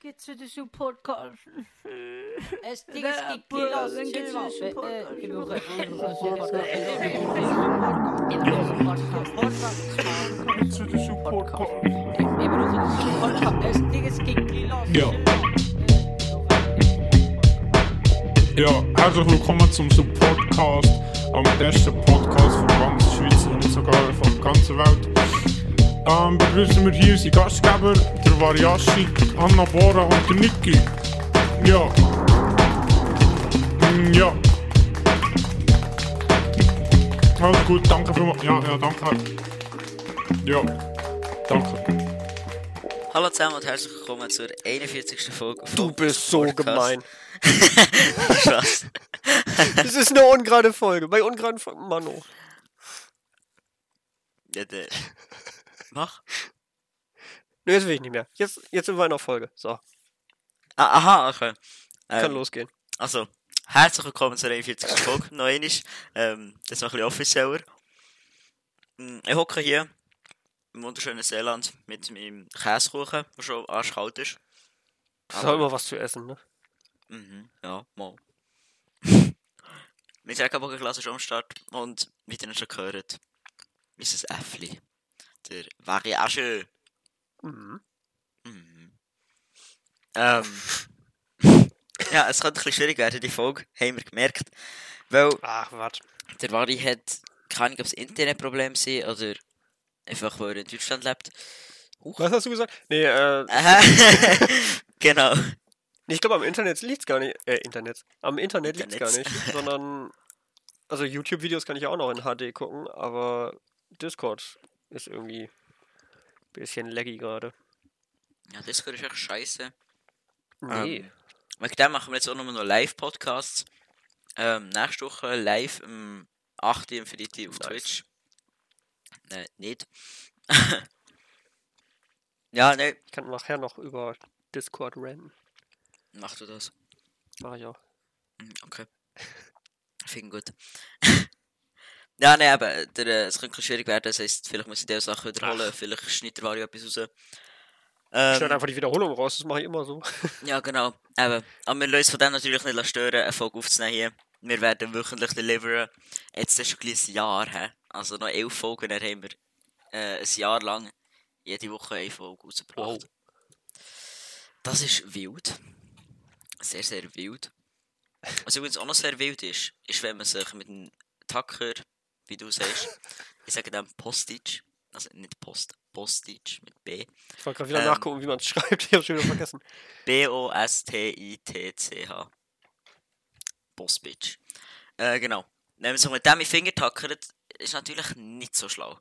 geht's wieder zum Podcast. Es Der Ding gibt Bruder, Kilos. dann geht's wieder zum Podcast. Ich brauche zu der Support Es Ding gibt Kilos. Ja. Ja, herzlich willkommen zum Supportcast, am besten Podcast von ganz Schweiz und sogar von der ganzen Welt. Ähm, begrüßen wir hier unsere Gastgeber, der Variashi, Anna Bora und der Niki. Ja. Mm, ja. Alles gut, danke vielmals. Ja, ja, danke. Ja, danke. Hallo zusammen und herzlich willkommen zur 41. Folge von Du bist so Podcast. gemein. Spaß. Das ist eine ungerade Folge. Bei ungeraden Folgen, Mano. ja, der... Mach. Ne, jetzt will ich nicht mehr. Jetzt, jetzt sind wir in der Folge. So, Ah, aha, okay. kann Ähm, losgehen. also, herzlich willkommen zur 41. Folge. Noch einmal. Ähm, das ist noch ein bisschen offizieller. Mm, Ich hocke hier im wunderschönen Seeland mit meinem Käsekuchen, der schon arschkalt ist. Es ist immer was zu essen, ne? Mhm, ja, mal. Mein Regenbogenglas ist am Start und wie ihr schon gehört, ist ein Äffli. Der Variage. Mhm. Mhm. Ähm. ja, es könnte ein bisschen schwierig werden, die Folge, haben wir gemerkt. Weil Ach, warte. der Vari hat, keine Ahnung, ob es Internetproblem sind oder einfach, weil er in Deutschland lebt. Huch. Was hast du gesagt? Nee, äh, genau. ich glaube, am Internet liegt's gar nicht. Äh, Internet. Am Internet liegt's gar Internets. nicht. Sondern, also YouTube-Videos kann ich auch noch in HD gucken, aber Discord ist irgendwie ein bisschen laggy gerade. Ja, Discord ist echt scheiße. Nee. Ähm, Wegen dem machen wir jetzt auch nochmal noch Live-Podcasts. Ähm, nächste Woche live am 8. Uhr am Freitag auf Nice. Twitch. Nein, nicht. ja, nein, Ich kann nachher noch über Discord rennen. mach du das. Mach ich auch. Hm, Okay. Finde gut. ja, nein, aber der, äh, es könnte schwierig werden. Das heisst, vielleicht muss ich diese Sachen wiederholen. Vielleicht schneidet der Vario etwas raus. Ähm, einfach die Wiederholung raus, das mache ich immer so. Ja, genau. Eben. Aber wir lassen von dem natürlich nicht stören, eine Folge aufzunehmen hier. Wir werden wöchentlich deliveren. Jetzt ist schon ein Jahr, hä? Also noch elf Folgen, dann haben wir äh, ein Jahr lang jede Woche eine Folge rausgebracht. Das ist wild. Sehr, sehr wild. Was übrigens auch noch sehr wild ist, ist, wenn man sich mit einem Tacker, wie du sagst, ich sage dem Postage, also nicht Post, Postage mit B, Ich wollte gerade wieder Ähm. nachgucken, wie man es schreibt. Ich habe schon wieder vergessen. B-O-S-T-I-T-C-H. Bossbitch. Äh, genau. Wenn man sich mit dem in Finger tackert, ist natürlich nicht so schlau.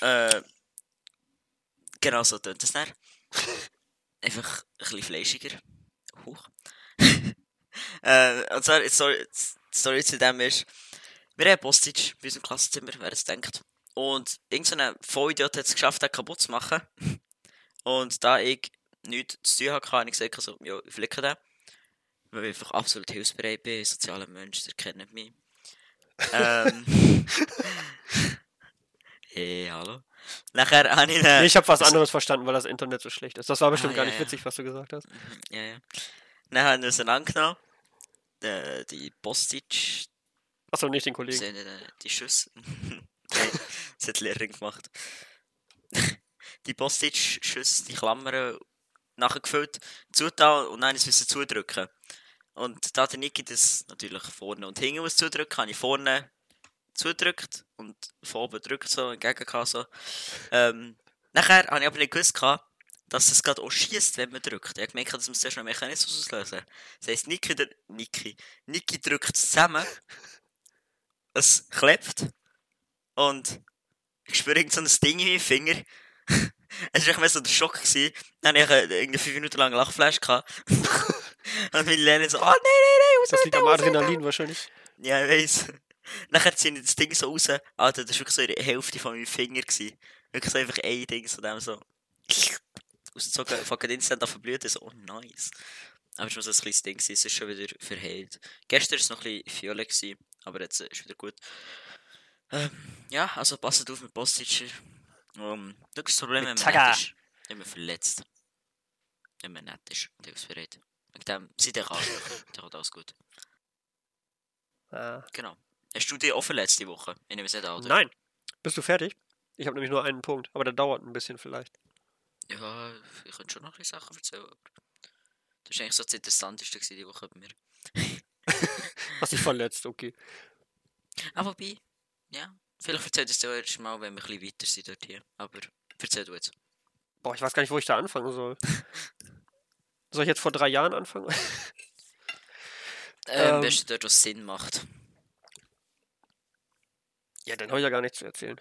Äh, genau so tönt es dann. Einfach ein bisschen fleischiger. Huch. äh, und zwar, die Story, die Story zu dem ist, wir haben Postage bei unserem Klassenzimmer, wer es denkt. Und irgendein Vollidiot hat es geschafft, den kaputt zu machen. Und da ich nichts zu tun hatte, habe ich gesagt, also, ja, ich flicke den. Weil ich einfach absolut hilfsbereit bin, sozialer Mensch, der kennt mich. ähm. hey, hallo. Nachher habe ich. Nee, ich habe was anderes verstanden, weil das Internet so schlecht ist. Das war bestimmt Ah, gar ja, nicht ja. witzig, was du gesagt hast. Ja, ja. Dann haben wir auseinandergenommen. Äh, die Postage, Achso, nicht den Kollegen. sind, äh, die Schüsse. Nein, das hat die Lehrerin gemacht. die Postage-Schüsse, die Klammern nachher gefüllt, zugetan und dann müssen zudrücken. Und da der Niki das natürlich vorne und hinten muss zudrücken, habe ich vorne zudrückt und von oben drückt so, entgegen so. Ähm, nachher habe ich aber nicht gewusst, dass es gerade auch schießt, wenn man drückt. Ich habe gemerkt, dass man noch einen Mechanismus auslösen Das heisst, Niki, Niki, Niki drückt zusammen, es klebt und ich spüre irgend so ein Ding in meinem Finger. Es war echt mehr so der Schock. Gewesen. Dann hatte ich irgendwie fünf Minuten lang Lachflash. und meine Lehrerin so, oh nein, nein, nein, Das liegt am Adrenalin wahrscheinlich. ja, ich weiss. Nachher ziehen die das Ding so raus. Alter, das war wirklich so die Hälfte von meinem Finger. Gewesen. Wirklich so einfach ein Ding von dem so. Rausgezogen, fucking instant auf verblüht. So, oh nice. Aber es war so ein kleines Ding, gewesen, es ist schon wieder verheilt. Gestern war es noch ein bisschen gewesen, aber jetzt äh, ist wieder gut. Ähm, ja, also passt auf mit Postage. Um, das Problem, wenn man nett ist, immer verletzt. Wenn man nett ist und hilfsbereit. Wegen dem, seid ihr Arschlöcher, dann kommt alles gut. Ah. Genau. Hast du dich offen letzte Woche? Ich nehme es nicht an, oder? Nein. Bist du fertig? Ich habe nämlich nur einen Punkt, aber der dauert ein bisschen vielleicht. Ja, ich könnte schon noch ein paar Sachen erzählen. Das war eigentlich so das Interessanteste gewesen die Woche bei mir. Hast dich verletzt, okay. Ah, wobei, ja. Vielleicht erzählt es dir erst mal, wenn wir ein bisschen weiter sind dort hier. Aber erzähl du jetzt. Boah, ich weiß gar nicht, wo ich da anfangen soll. soll ich jetzt vor drei Jahren anfangen? Ähm, Ähm. Beste dort, was Sinn macht. ja, dann habe ich ja gar nichts zu erzählen.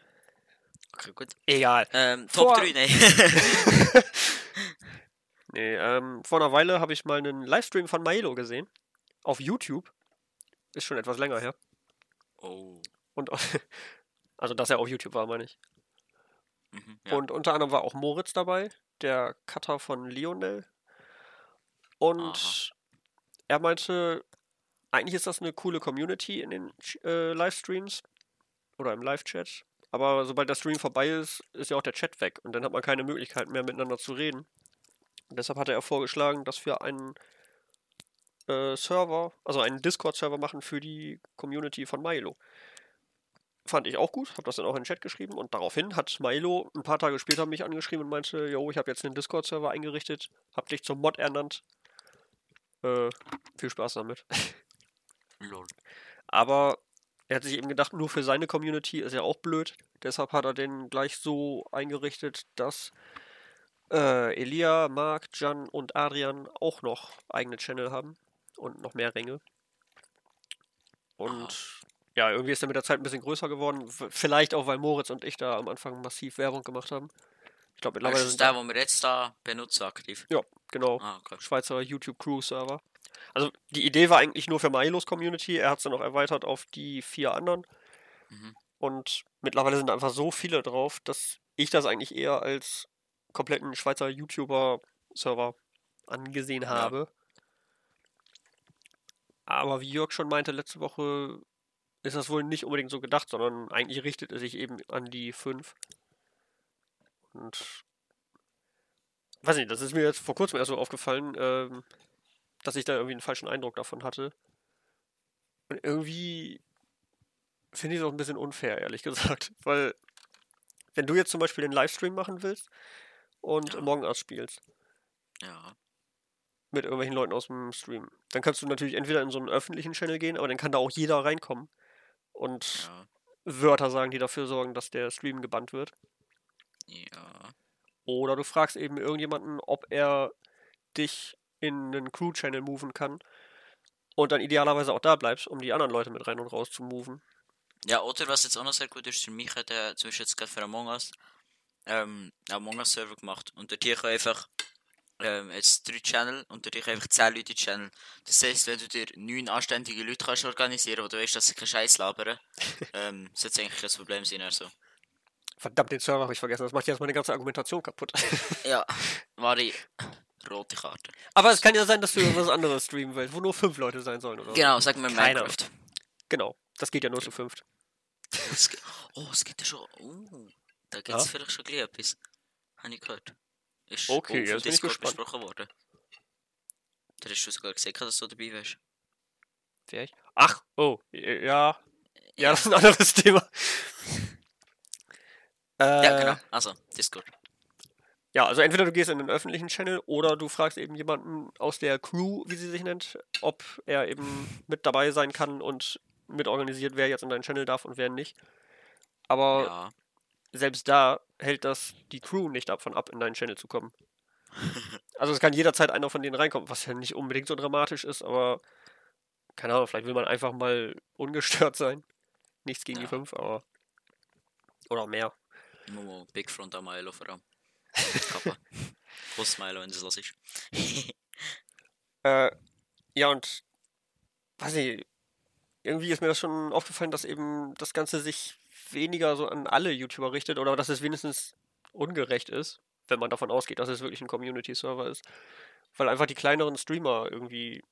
Okay, gut. Egal. Ähm, Vor- Top 3, nein. Nee, ähm, vor einer Weile habe ich mal einen Livestream von Milo gesehen. Auf YouTube. Ist schon etwas länger her. oh. Und also, dass er auf YouTube war, meine ich. Mhm, ja. Und unter anderem war auch Moritz dabei, der Cutter von Lionel. Und Aha. er meinte, eigentlich ist das eine coole Community in den äh, Livestreams oder im Live-Chat. Aber sobald der Stream vorbei ist, ist ja auch der Chat weg und dann hat man keine Möglichkeit mehr miteinander zu reden. Und deshalb hat er vorgeschlagen, dass wir einen äh, Server, also einen Discord-Server machen für die Community von Milo. Fand ich auch gut, habe das dann auch in den Chat geschrieben und daraufhin hat Milo ein paar Tage später mich angeschrieben und meinte, yo, ich habe jetzt einen Discord-Server eingerichtet, hab dich zum Mod ernannt. Äh, viel Spaß damit. Aber er hat sich eben gedacht, nur für seine Community ist ja auch blöd. Deshalb hat er den gleich so eingerichtet, dass äh, Elia, Marc, Jan und Adrian auch noch eigene Channel haben und noch mehr Ränge. Und ja, irgendwie ist er mit der Zeit ein bisschen größer geworden. Vielleicht auch, weil Moritz und ich da am Anfang massiv Werbung gemacht haben. Ich glaube, mittlerweile Das ist der, den wir jetzt da benutzen, aktiv. ja, genau. Ah, okay. Schweizer YouTube Crew Server. Also die Idee war eigentlich nur für Milos Community. Er hat es dann noch erweitert auf die vier anderen. Mhm. Und mittlerweile sind einfach so viele drauf, dass ich das eigentlich eher als kompletten Schweizer YouTuber-Server angesehen Ja. Aber wie Jörg schon meinte letzte Woche, ist das wohl nicht unbedingt so gedacht, sondern eigentlich richtet es sich eben an die fünf. Und weiß nicht, das ist mir jetzt vor kurzem erst so aufgefallen, ähm, dass ich da irgendwie einen falschen Eindruck davon hatte. Und irgendwie finde ich es auch ein bisschen unfair, ehrlich gesagt. Weil, wenn du jetzt zum Beispiel den Livestream machen willst und Ja. Among Us spielst Ja. Mit irgendwelchen Leuten aus dem Stream, dann kannst du natürlich entweder in so einen öffentlichen Channel gehen, aber dann kann da auch jeder reinkommen und Ja. Wörter sagen, die dafür sorgen, dass der Stream gebannt wird. Ja. Oder du fragst eben irgendjemanden, ob er dich in einen Crew-Channel moven kann und dann idealerweise auch da bleibst, um die anderen Leute mit rein und raus zu moven. Ja, oder was jetzt auch noch sehr gut ist, für mich hat er zum Beispiel jetzt gerade für Among Us ähm, einen Among Us Server gemacht und dort hier kann einfach ähm, jetzt drei Channel und hier einfach zehn Leute Channel. Das heisst, wenn du dir neun anständige Leute kannst organisieren, wo du weißt, dass sie keinen Scheiß labern, ähm, sollte es eigentlich kein Problem sein. Also. Verdammt, den Server habe ich vergessen. Das macht jetzt meine ganze Argumentation kaputt. Ja, war die rote Karte. Aber es kann ja sein, dass du was anderes streamen willst, wo nur fünf Leute sein sollen, oder? Genau, sagen wir Minecraft. Genau. Das geht ja nur zu fünft. Oh, es gibt ja schon. Oh, da gibt es Ja? vielleicht schon gleich etwas. Habe ich gehört. Ist Okay, jetzt bin ich gespannt. besprochen worden. Da hast du sogar gesagt, dass du dabei wärst. Ich? Ach, oh, ja. Ja, das ist ein anderes Thema. Äh, Ja, genau. Also, Discord. Ja, also entweder du gehst in den öffentlichen Channel oder du fragst eben jemanden aus der Crew, wie sie sich nennt, ob er eben mit dabei sein kann und mit organisiert, wer jetzt in deinen Channel darf und wer nicht. Aber Ja. Selbst da hält das die Crew nicht davon ab, in deinen Channel zu kommen. Also es kann jederzeit einer von denen reinkommen, was ja nicht unbedingt so dramatisch ist, aber keine Ahnung, vielleicht will man einfach mal ungestört sein. Nichts gegen die Ja. fünf, aber oder mehr. Momo, Big Front am Milo vor allem. Kappa. Kuss Milo, wenn das los ist. Äh, ja, und weiß ich, irgendwie ist mir das schon aufgefallen, dass eben das Ganze sich weniger so an alle YouTuber richtet oder dass es wenigstens ungerecht ist, wenn man davon ausgeht, dass es wirklich ein Community-Server ist. Weil einfach die kleineren Streamer irgendwie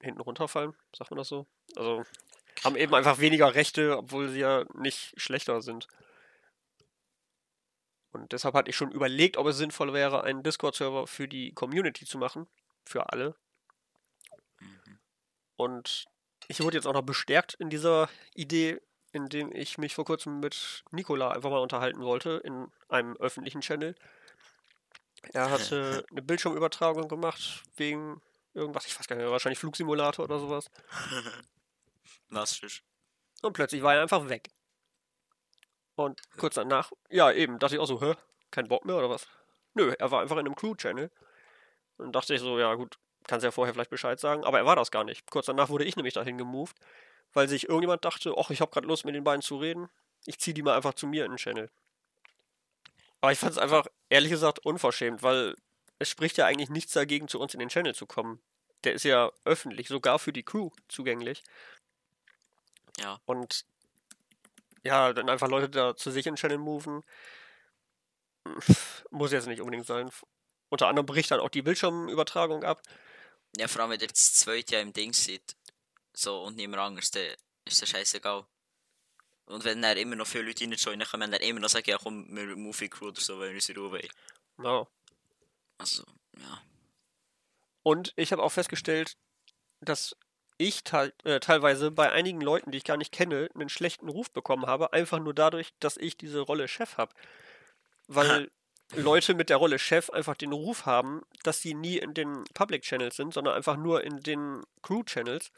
hinten runterfallen, sagt man das so? Also haben eben einfach weniger Rechte, obwohl sie ja nicht schlechter sind. Und deshalb hatte ich schon überlegt, ob es sinnvoll wäre, einen Discord-Server für die Community zu machen. Für alle. Mhm. Und ich wurde jetzt auch noch bestärkt in dieser Idee, indem ich mich vor kurzem mit Nikola einfach mal unterhalten wollte in einem öffentlichen Channel. Er hatte eine Bildschirmübertragung gemacht wegen irgendwas, ich weiß gar nicht mehr, wahrscheinlich Flugsimulator oder sowas. Was für. Und plötzlich war er einfach weg. Und kurz danach, ja eben, dachte ich auch so, hä, kein Bock mehr oder was? Nö, er war einfach in einem Crew-Channel. Und dachte ich so, ja gut, kannst ja vorher vielleicht Bescheid sagen, aber er war das gar nicht. Kurz danach wurde ich nämlich dahin gemoved, weil sich irgendjemand dachte, ach, ich habe gerade Lust mit den beiden zu reden, ich ziehe die mal einfach zu mir in den Channel. Aber ich fand es einfach, ehrlich gesagt, unverschämt, weil es spricht ja eigentlich nichts dagegen, zu uns in den Channel zu kommen. Der ist ja öffentlich, sogar für die Crew zugänglich. Ja. Und ja, dann einfach Leute da zu sich in den Channel moven. Muss jetzt nicht unbedingt sein. Unter anderem bricht dann auch die Bildschirmübertragung ab. Ja, vor allem, wenn ihr das zweite Jahr im Ding seid. So, und niemand anderes, dann ist das scheißegal. Und wenn dann immer noch viele Leute reinjoinen, dann können wir immer noch sagen, ja komm, wir Movie Crew oder so, wenn wir unsere Ruhe wollen. Ja. Also, ja. Und ich habe auch festgestellt, dass ich äh, teilweise bei einigen Leuten, die ich gar nicht kenne, einen schlechten Ruf bekommen habe, einfach nur dadurch, dass ich diese Rolle Chef habe. Weil Leute mit der Rolle Chef einfach den Ruf haben, dass sie nie in den Public Channels sind, sondern einfach nur in den Crew Channels.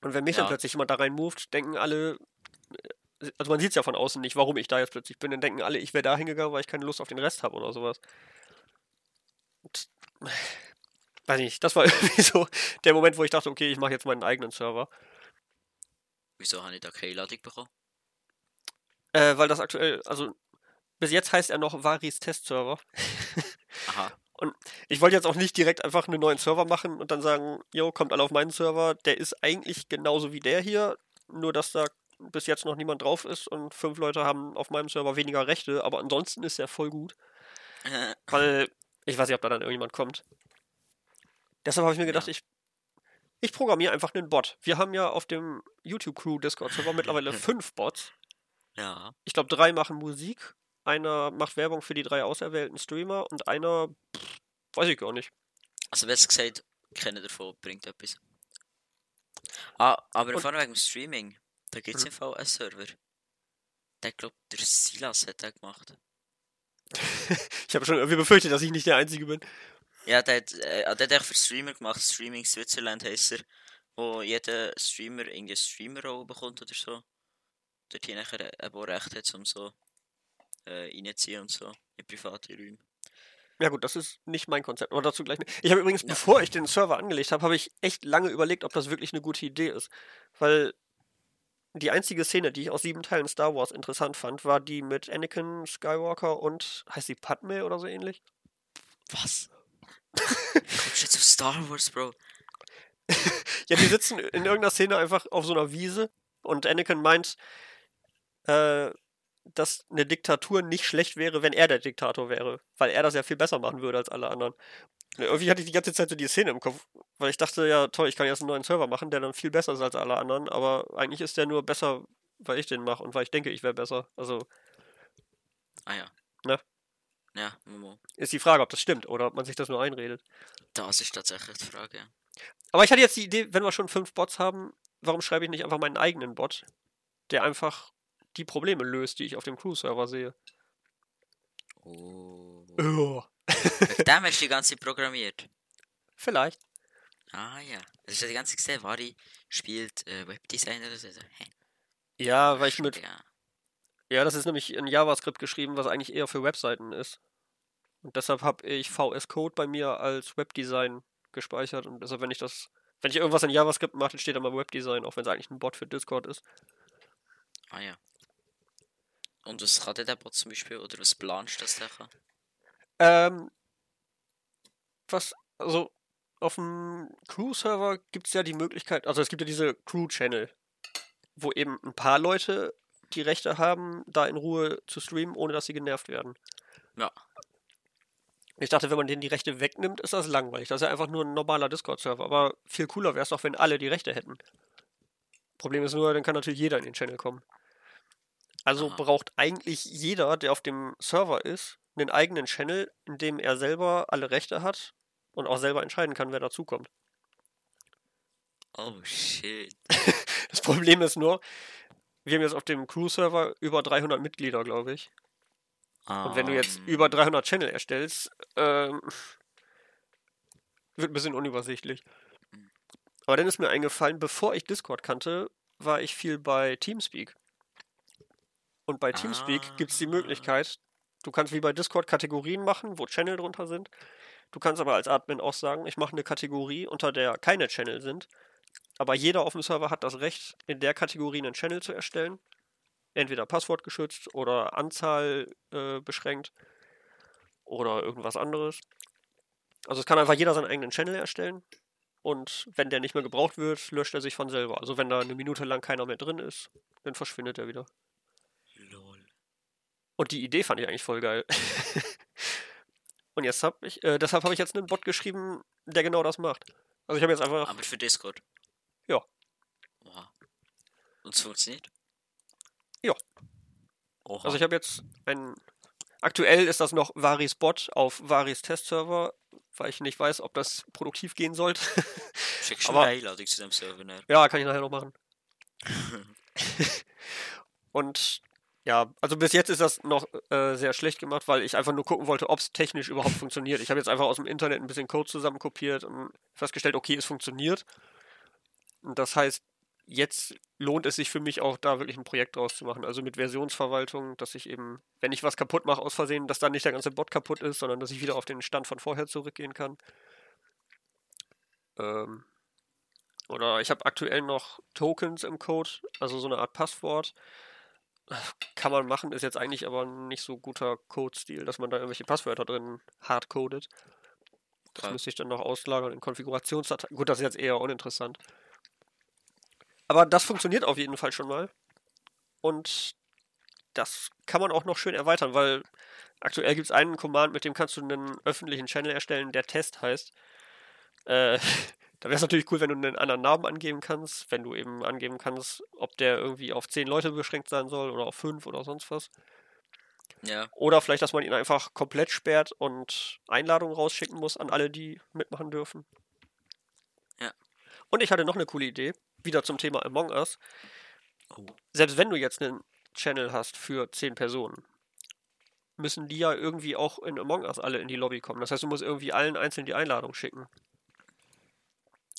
Und wenn mich dann Ja. plötzlich jemand da rein moved, denken alle, äh, also man sieht es ja von außen nicht, warum ich da jetzt plötzlich bin, dann denken alle, ich wäre da hingegangen, weil ich keine Lust auf den Rest habe oder sowas. Und, weiß nicht, das war irgendwie so der Moment, wo ich dachte, okay, ich mache jetzt meinen eigenen Server. Wieso habe ich da keine Einladung bekommen? Äh, weil das aktuell, also bis jetzt heißt er noch Varis Testserver. Aha. Ich wollte jetzt auch nicht direkt einfach einen neuen Server machen und dann sagen, jo, kommt alle auf meinen Server. Der ist eigentlich genauso wie der hier, nur dass da bis jetzt noch niemand drauf ist und fünf Leute haben auf meinem Server weniger Rechte, aber ansonsten ist er voll gut, weil ich weiß nicht, ob da dann irgendjemand kommt. Deshalb habe ich mir gedacht, Ja. ich, ich programmiere einfach einen Bot. Wir haben ja auf dem YouTube Crew Discord Server mittlerweile fünf Bots. ja. Ich glaube, drei machen Musik, einer macht Werbung für die drei auserwählten Streamer und einer, pff, weiß ich gar nicht. Also, wer es gesagt keiner davon bringt etwas. Ah, aber vor allem wegen dem Streaming. Da gibt es Mhm. im Fall einen Server. Der glaubt, der Silas hat den gemacht. Ich habe schon irgendwie befürchtet, dass ich nicht der Einzige bin. Ja, der hat, äh, der hat echt für Streamer gemacht. Streaming Switzerland heisst er. Wo jeder Streamer irgendwie eine Streamer-Rolle bekommt oder so. Dort hier nachher ein paar Recht hat, um so äh, reinzuziehen und so. In private Räume. Ja gut, das ist nicht mein Konzept, aber dazu gleich. Ich habe übrigens, Ja. bevor ich den Server angelegt habe, habe ich echt lange überlegt, ob das wirklich eine gute Idee ist. Weil die einzige Szene, die ich aus sieben Teilen Star Wars interessant fand, war die mit Anakin Skywalker und, heißt sie Padme oder so ähnlich? Was? Kommst du jetzt auf Star Wars, Bro? Ja, die sitzen in irgendeiner Szene einfach auf so einer Wiese und Anakin meint, äh, dass eine Diktatur nicht schlecht wäre, wenn er der Diktator wäre, weil er das ja viel besser machen würde als alle anderen. Irgendwie hatte ich die ganze Zeit so die Szene im Kopf, weil ich dachte, ja toll, ich kann jetzt einen neuen Server machen, der dann viel besser ist als alle anderen, aber eigentlich ist der nur besser, weil ich den mache und weil ich denke, ich wäre besser. Also Ah ja. Ne? Ja, Momo. ist die Frage, ob das stimmt oder ob man sich das nur einredet. Das ist tatsächlich die Frage. ja. Aber ich hatte jetzt die Idee, wenn wir schon fünf Bots haben, warum schreibe ich nicht einfach meinen eigenen Bot, der einfach die Probleme löst, die ich auf dem Crew-Server sehe. Oh. Oh. Wegen dem hast du die ganze programmiert. Vielleicht. Ah ja. Das ist ja die ganze Zeit gesehen, Vari spielt äh, Webdesigner oder so. Hä? Ja, weil ich mit. Ja. Ja, das ist nämlich in JavaScript geschrieben, was eigentlich eher für Webseiten ist. Und deshalb habe ich VS Code bei mir als Webdesign gespeichert. Und deshalb, wenn ich das. Wenn ich irgendwas in JavaScript mache, dann steht da mal Webdesign, auch wenn es eigentlich ein Bot für Discord ist. Ah ja. Und was kann der Bot zum Beispiel? Oder was planst du, dass der kann? Ähm, was, also auf dem Crew-Server gibt es ja die Möglichkeit, also es gibt ja diese Crew-Channel, wo eben ein paar Leute die Rechte haben, da in Ruhe zu streamen, ohne dass sie genervt werden. Ja. Ich dachte, wenn man denen die Rechte wegnimmt, ist das langweilig. Das ist ja einfach nur ein normaler Discord-Server. Aber viel cooler wäre es doch, wenn alle die Rechte hätten. Problem ist nur, dann kann natürlich jeder in den Channel kommen. Also Aha. braucht eigentlich jeder, der auf dem Server ist, einen eigenen Channel, in dem er selber alle Rechte hat und auch selber entscheiden kann, wer dazukommt. Oh shit. Das Problem ist nur, wir haben jetzt auf dem Crew-Server über 300 Mitglieder, glaube ich. Und wenn du jetzt Ähm, über 300 Channel erstellst, ähm, wird ein bisschen unübersichtlich. Aber dann ist mir eingefallen, bevor ich Discord kannte, war ich viel bei Teamspeak. Und bei Teamspeak gibt es die Ah. Möglichkeit, du kannst wie bei Discord Kategorien machen, wo Channel drunter sind. Du kannst aber als Admin auch sagen, ich mache eine Kategorie, unter der keine Channel sind. Aber jeder auf dem Server hat das Recht, in der Kategorie einen Channel zu erstellen. Entweder passwortgeschützt oder Anzahl äh, beschränkt oder irgendwas anderes. Also es kann einfach jeder seinen eigenen Channel erstellen. Und wenn der nicht mehr gebraucht wird, löscht er sich von selber. Also wenn da eine Minute lang keiner mehr drin ist, dann verschwindet er wieder. Und die Idee fand ich eigentlich voll geil. Und jetzt habe ich, äh, deshalb habe ich jetzt einen Bot geschrieben, der genau das macht. Also ich habe jetzt einfach, Aber für Discord? Ja. Oha. Und es funktioniert? Ja. Oha. also ich habe jetzt ein, aktuell ist das noch Varis Bot auf Varis Testserver, weil ich nicht weiß, ob das produktiv gehen sollte. Schickst du aber- eine Einladung zu dem Server? näher? ja, kann ich nachher noch machen. Und ja, also bis jetzt ist das noch äh, sehr schlecht gemacht, weil ich einfach nur gucken wollte, ob es technisch überhaupt funktioniert. Ich habe jetzt einfach aus dem Internet ein bisschen Code zusammenkopiert und festgestellt, okay, es funktioniert. Und das heißt, jetzt lohnt es sich für mich auch, da wirklich ein Projekt draus zu machen. Also mit Versionsverwaltung, dass ich eben, wenn ich was kaputt mache aus Versehen, dass dann nicht der ganze Bot kaputt ist, sondern dass ich wieder auf den Stand von vorher zurückgehen kann. Ähm, oder ich habe aktuell noch Tokens im Code, also so eine Art Passwort. Kann man machen, ist jetzt eigentlich aber nicht so guter Code-Stil, dass man da irgendwelche Passwörter drin hardcodet. Das Ja. müsste ich dann noch auslagern in Konfigurationsdateien. Gut, das ist jetzt eher uninteressant. Aber das funktioniert auf jeden Fall schon mal. Und das kann man auch noch schön erweitern, weil aktuell gibt es einen Command, mit dem kannst du einen öffentlichen Channel erstellen, der Test heißt. Äh, da wäre es natürlich cool, wenn du einen anderen Namen angeben kannst, wenn du eben angeben kannst, ob der irgendwie auf 10 Leute beschränkt sein soll oder auf 5 oder sonst was. Ja. Oder vielleicht, dass man ihn einfach komplett sperrt und Einladungen rausschicken muss an alle, die mitmachen dürfen. Ja. Und ich hatte noch eine coole Idee, wieder zum Thema Among Us. Oh. Selbst wenn du jetzt einen Channel hast für 10 Personen, müssen die ja irgendwie auch in Among Us alle in die Lobby kommen. Das heißt, du musst irgendwie allen einzeln die Einladung schicken.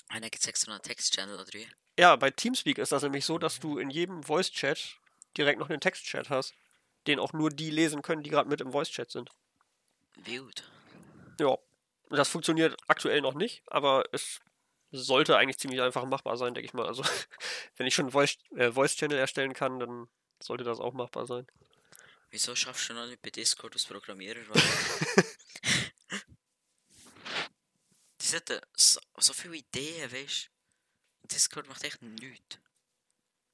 Einer gibt extra einen Text-Channel oder wie? Ja, bei Teamspeak ist das nämlich so, dass du in jedem Voice-Chat direkt noch einen Text-Chat hast, den auch nur die lesen können, die gerade mit im Voice-Chat sind. Wild. Ja, das funktioniert aktuell noch nicht, aber es sollte eigentlich ziemlich einfach machbar sein, denke ich mal. Also, wenn ich schon einen Voice- äh, Voice-Channel erstellen kann, dann sollte das auch machbar sein. Wieso schaffst du noch nicht bei Discord als Programmierer? Die sollten so, so viele Ideen, weißt du? Discord macht echt nichts.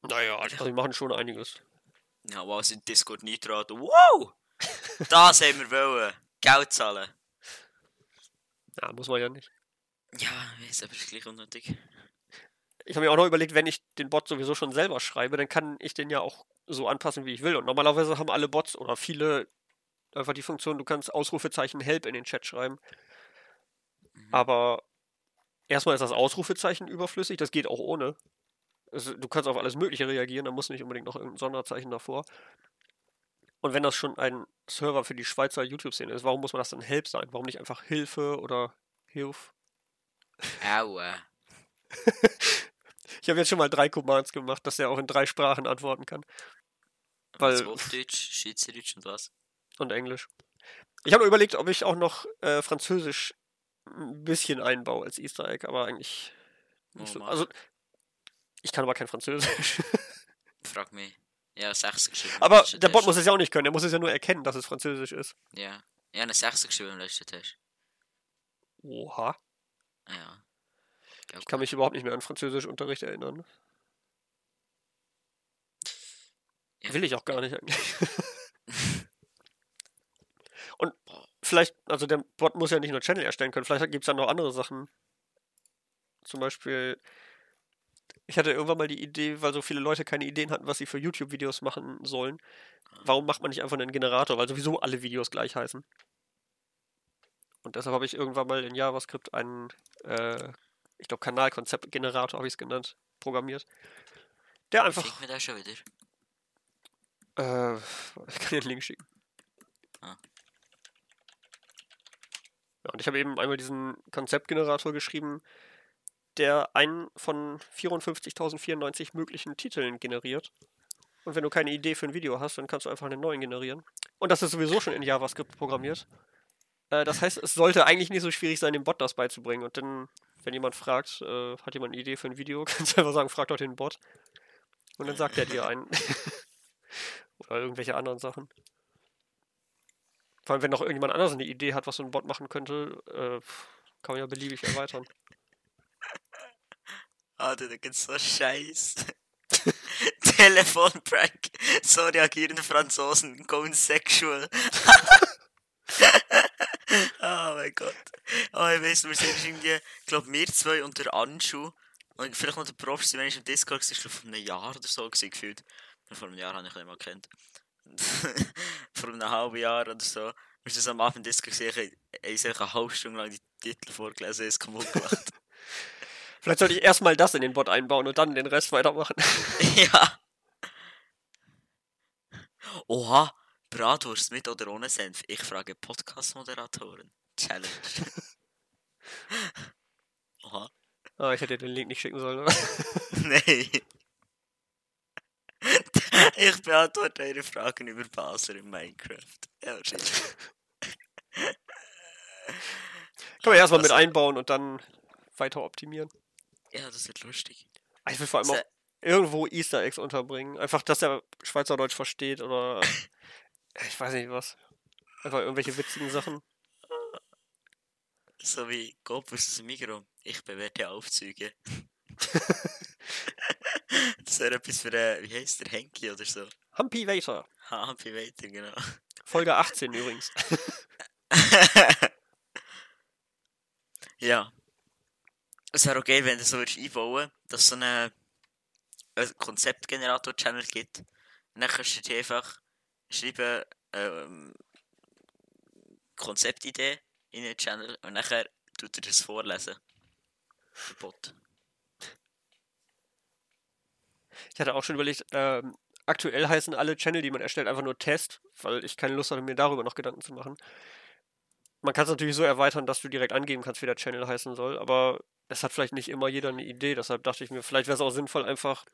Naja, also die machen schon einiges. Ja, was in Discord nicht raten. Wow! Das haben wir wollen. Geld zahlen. Ja, muss man ja nicht. Ja, weiß, aber ist gleich unnötig. Ich habe mir auch noch überlegt, wenn ich den Bot sowieso schon selber schreibe, dann kann ich den ja auch so anpassen, wie ich will. Und normalerweise haben alle Bots oder viele einfach die Funktion, du kannst Ausrufezeichen Help in den Chat schreiben. Aber erstmal ist das Ausrufezeichen überflüssig, das geht auch ohne. Also, du kannst auf alles Mögliche reagieren, da muss nicht unbedingt noch irgendein Sonderzeichen davor. Und wenn das schon ein Server für die Schweizer YouTube-Szene ist, warum muss man das dann Help sein? Warum nicht einfach Hilfe oder Hilf? Aua. Ich habe jetzt schon mal drei Commands gemacht, dass er auch in drei Sprachen antworten kann. Weil- Hochdeutsch, Schweizerdeutsch und was? Und Englisch. Ich habe überlegt, ob ich auch noch äh, Französisch ein bisschen einbaue als Easter Egg, aber eigentlich nicht Oh, so. Also, ich kann aber kein Französisch. Frag mich. Ja, 6 geschrieben. aber der Bot muss es ja auch nicht können. Der muss es ja nur erkennen, dass es Französisch ist. Ja. Ja, eine 6 geschrieben im letzten Test. Oha. Ja. Ich kann mich überhaupt nicht mehr an Französischunterricht erinnern. Ja. Will ich auch gar nicht eigentlich. Und vielleicht, also der Bot muss ja nicht nur Channel erstellen können, vielleicht gibt es dann noch andere Sachen. Zum Beispiel, Ich hatte irgendwann mal die Idee, weil so viele Leute keine Ideen hatten, was sie für YouTube-Videos machen sollen. Warum macht man nicht einfach einen Generator, weil sowieso alle Videos gleich heißen? Und deshalb habe ich irgendwann mal in JavaScript einen, äh, ich glaube, Kanalkonzeptgenerator habe ich es genannt, programmiert. Der einfach, Fick mir das schon wieder. äh, ich kann dir einen Link schicken. Ah. Ja, und ich habe eben einmal diesen Konzeptgenerator geschrieben, der einen von 54.094 möglichen Titeln generiert. Und wenn du keine Idee für ein Video hast, dann kannst du einfach einen neuen generieren. Und das ist sowieso schon in JavaScript programmiert. Äh, das heißt, es sollte eigentlich nicht so schwierig sein, dem Bot das beizubringen. Und dann, wenn jemand fragt, äh, hat jemand eine Idee für ein Video, kannst du einfach sagen, frag doch den Bot. Und dann sagt er dir einen. Oder irgendwelche anderen Sachen. Vor allem, wenn noch irgendjemand anderes eine Idee hat, was so ein Bot machen könnte, äh, kann man ja beliebig erweitern. Alter, da gibt's so Scheiß. Telefonprank. So reagieren Franzosen. Going sexual. oh mein Gott. Oh, ich weiss, wir sind irgendwie, ich glaube, wir zwei und der Anschu. Und vielleicht noch der Prof, wenn ich im Discord war, ich glaube, vor einem Jahr oder so gefühlt. Vor einem Jahr habe ich ihn mal kennt. vor einem halben Jahr oder so. Wir sind am Abend im Discord gesehen, ich habe eine halbe Stunde lang die Titel vorgelesen, ist kaputt gemacht. Vielleicht sollte ich erstmal das in den Bot einbauen und dann den Rest weitermachen. ja. Oha, Bratwurst mit oder ohne Senf? Ich frage Podcast-Moderatoren. Challenge. Oha. Ah, ich hätte den Link nicht schicken sollen, oder? Nein. Ich beantworte eure Fragen über Baser in Minecraft. Ja, wahrscheinlich. Kann man erstmal mit Was- einbauen und dann weiter optimieren. Ja, das wird lustig. Ah, Ich will vor allem auch irgendwo Easter Eggs unterbringen. Einfach, dass er Schweizerdeutsch versteht oder ich weiß nicht was. Einfach irgendwelche witzigen Sachen. So wie Gott aus dem Mikro. Ich bewerte Aufzüge. das wäre etwas für, äh, wie heißt der, Henki oder so. Humpy Waiter. Happy weiter, genau. Folge 18 übrigens. ja. Es wäre auch geil, wenn du so würdest einbauen dass es so einen, einen Konzeptgenerator-Channel gibt. Und dann kannst du dir einfach schreiben, ähm, Konzeptidee in den Channel und nachher tut er das vorlesen. Der Bot. Ich hatte auch schon überlegt, ähm, aktuell heißen alle Channel, die man erstellt, einfach nur Test, weil ich keine Lust hatte, mir darüber noch Gedanken zu machen. Man kann es natürlich so erweitern, dass du direkt angeben kannst, wie der Channel heißen soll, aber es hat vielleicht nicht immer jeder eine Idee, deshalb dachte ich mir, vielleicht wäre es auch sinnvoll, einfach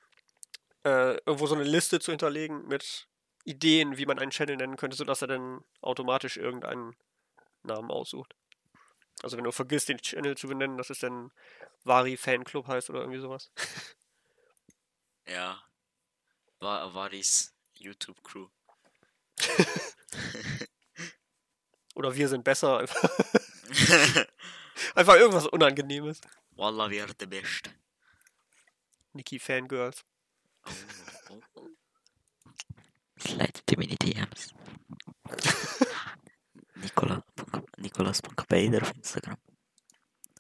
äh, irgendwo so eine Liste zu hinterlegen mit Ideen, wie man einen Channel nennen könnte, sodass er dann automatisch irgendeinen Namen aussucht. Also wenn du vergisst, den Channel zu benennen, dass es dann Vari Fanclub heißt oder irgendwie sowas. Ja. War, Varis YouTube-Crew. Oder wir sind besser, einfach, einfach irgendwas Unangenehmes. Wallah, wir are the best. Niki Fangirls. Oh, oh, oh. In meine DMs. Nicola, Nicolas.beider auf Instagram.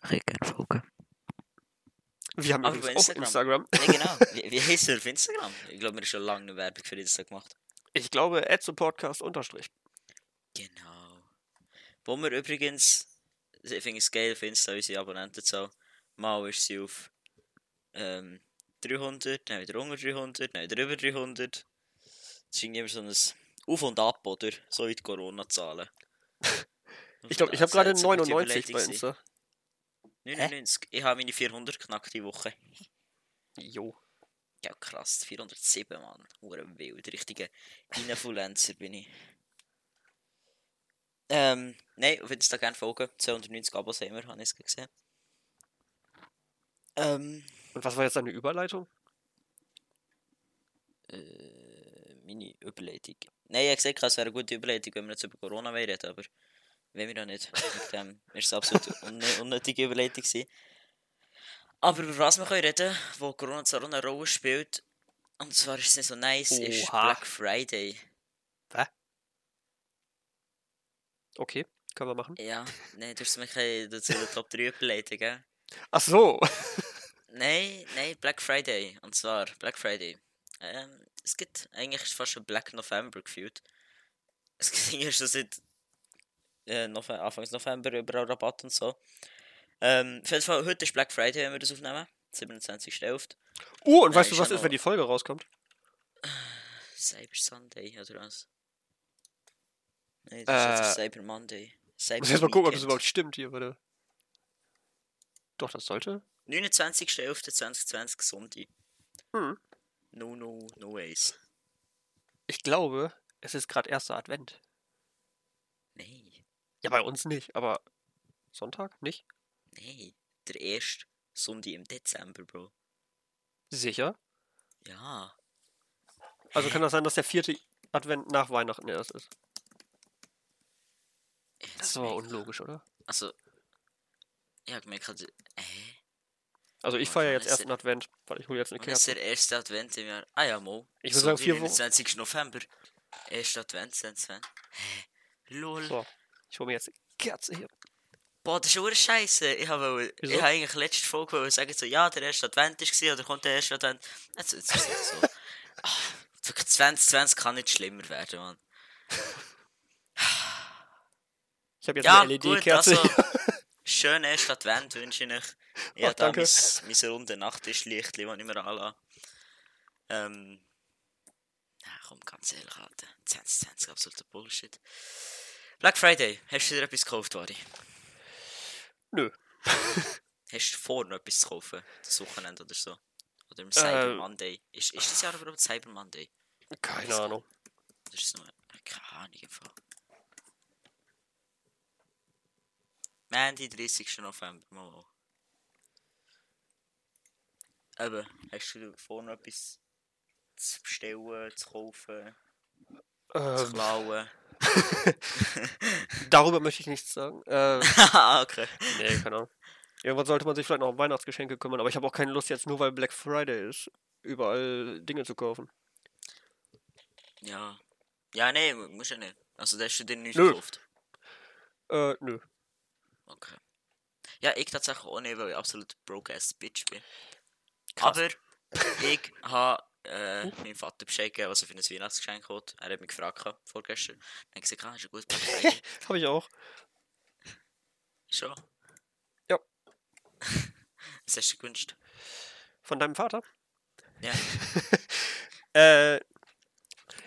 Ich gerne folgen. Wir haben übrigens auch Instagram. Ja, genau. Wie, wie heisst er auf Instagram? Ich glaube, wir haben schon lange eine Werbung für Insta gemacht. Ich glaube, add Podcast unterstrich. Genau. Wo wir übrigens, ich finde es geil auf Insta, unsere Abonnentenzahl. Mal ist sie auf ähm, 300, dann wieder unter 300, dann wieder über 300. Das ist immer so ein Auf und Ab, oder? So wie die Corona-Zahlen. Ich glaube, ich habe Das gerade hat so gute 99 Überleitung bei. Insta. 99. Ich habe meine 400 knackt die Woche. Jo. Ja, krass. 407, Mann. Hure wild. Richtiger Influencer bin ich. Ähm, nein, auf Insta gerne folgen. 290 Abos haben wir, habe ich es gesehen. Ähm, Und was war jetzt deine Überleitung? äh, meine Überleitung. Nein, ich habe gesagt, es wäre eine gute Überleitung, wenn wir jetzt über Corona reden, aber wenn wir ja nicht. Mit dem ist es absolut unne unnötige Überleitung gewesen. Aber über was wir können reden, wo Corona zwar auch eine Rolle spielt, und zwar ist es nicht so nice, ist Oha. Black Friday. Okay, können wir machen. Ja, nein, du hast mich dazu die Top 3 überleitet, gell? Ach so. Nein, nein, Black Friday. Und zwar Black Friday. Ähm, es gibt eigentlich ist fast schon Black November gefühlt. Es gibt irgendwie schon seit äh, Nove Anfang November überall Rabatt und so. Ähm, auf jeden Fall, heute ist Black Friday, wenn wir das aufnehmen. 27.11. Uh, und Ja, weißt du, was ist, wenn die Folge rauskommt? Cyber Sunday oder was? Nee, das ist jetzt Äh, Cyber Monday. Cyber Muss erst mal gucken, ob das überhaupt stimmt hier, warte. Doch, das sollte. 29.11.2020 Sonntag. Hm. No, no, no ways. Ich glaube, es ist gerade erster Advent. Ja, bei uns nicht, aber Sonntag nicht? nee. Der erste Sonntag im Dezember, Bro. Sicher? Ja. Also kann das sein, dass der vierte Advent nach Weihnachten erst ist? Jetzt Das ist merk- unlogisch, oder? Also, ich hab gemerkt, also, äh, Also ich Oh, feiere jetzt ist ersten Advent, weil ich hole jetzt eine wann ist Kerze. der erste Advent im Jahr? Ah ja, Mo. Ich würde sagen vier Wochen. 29. November. Erster Advent, sind Sven. Hä? Lol. So, ich hole mir jetzt eine Kerze hier. Boah, das ist schon scheiße. Ich habe ich habe eigentlich letzte Folge sagen, so, ja, der erste Advent ist gewesen, oder kommt der erste Advent. Jetzt, jetzt ist es so. Ah, wirklich 2020 kann nicht schlimmer werden, Mann. Ich habe jetzt Ja, eine LED-Kerze. also, schönen ersten Advent wünsche ich euch. Ich Ach, habe da mein, mein runde Nachttischlicht, das ich mir anlasse. Ähm, ja, komm, ganz ehrlich, Alter. 2020 absoluter Bullshit. Black Friday, hast du dir etwas gekauft, Wari? Nö. Hast du vor, noch etwas zu kaufen? Das Wochenende oder so? Oder im Cyber Äh. Monday? Ist, ist das Jahr überhaupt Cyber Monday? Keine Ahnung. Das ist nur. Keine Ahnung Fall. Mandy, 30. November, mal. Eben, hast du vor, noch etwas zu bestellen, zu kaufen, zu Ähm, klauen? darüber möchte ich nichts sagen. Äh, okay. nee, keine Ahnung. Irgendwann sollte man sich vielleicht noch um Weihnachtsgeschenke kümmern, aber ich habe auch keine Lust jetzt, nur weil Black Friday ist, überall Dinge zu kaufen. Ja. Ja, nee, mu- muss ja nicht. Also, da hast du dir nichts Nö. gekauft. Äh, nö. Okay. Ja, ich tatsächlich auch nicht, weil ich absolut broke ass Bitch bin. Krass. Aber ich habe äh, meinem Vater Bescheid gegeben, was er für ein Weihnachtsgeschenk hat. Er hat mich gefragt vorgestern. Dann habe ich gesagt, ah, ist ja gut, Black Friday. Habe ich auch. Schon. Ja. Was hast du gewünscht? Von deinem Vater? Ja. Äh,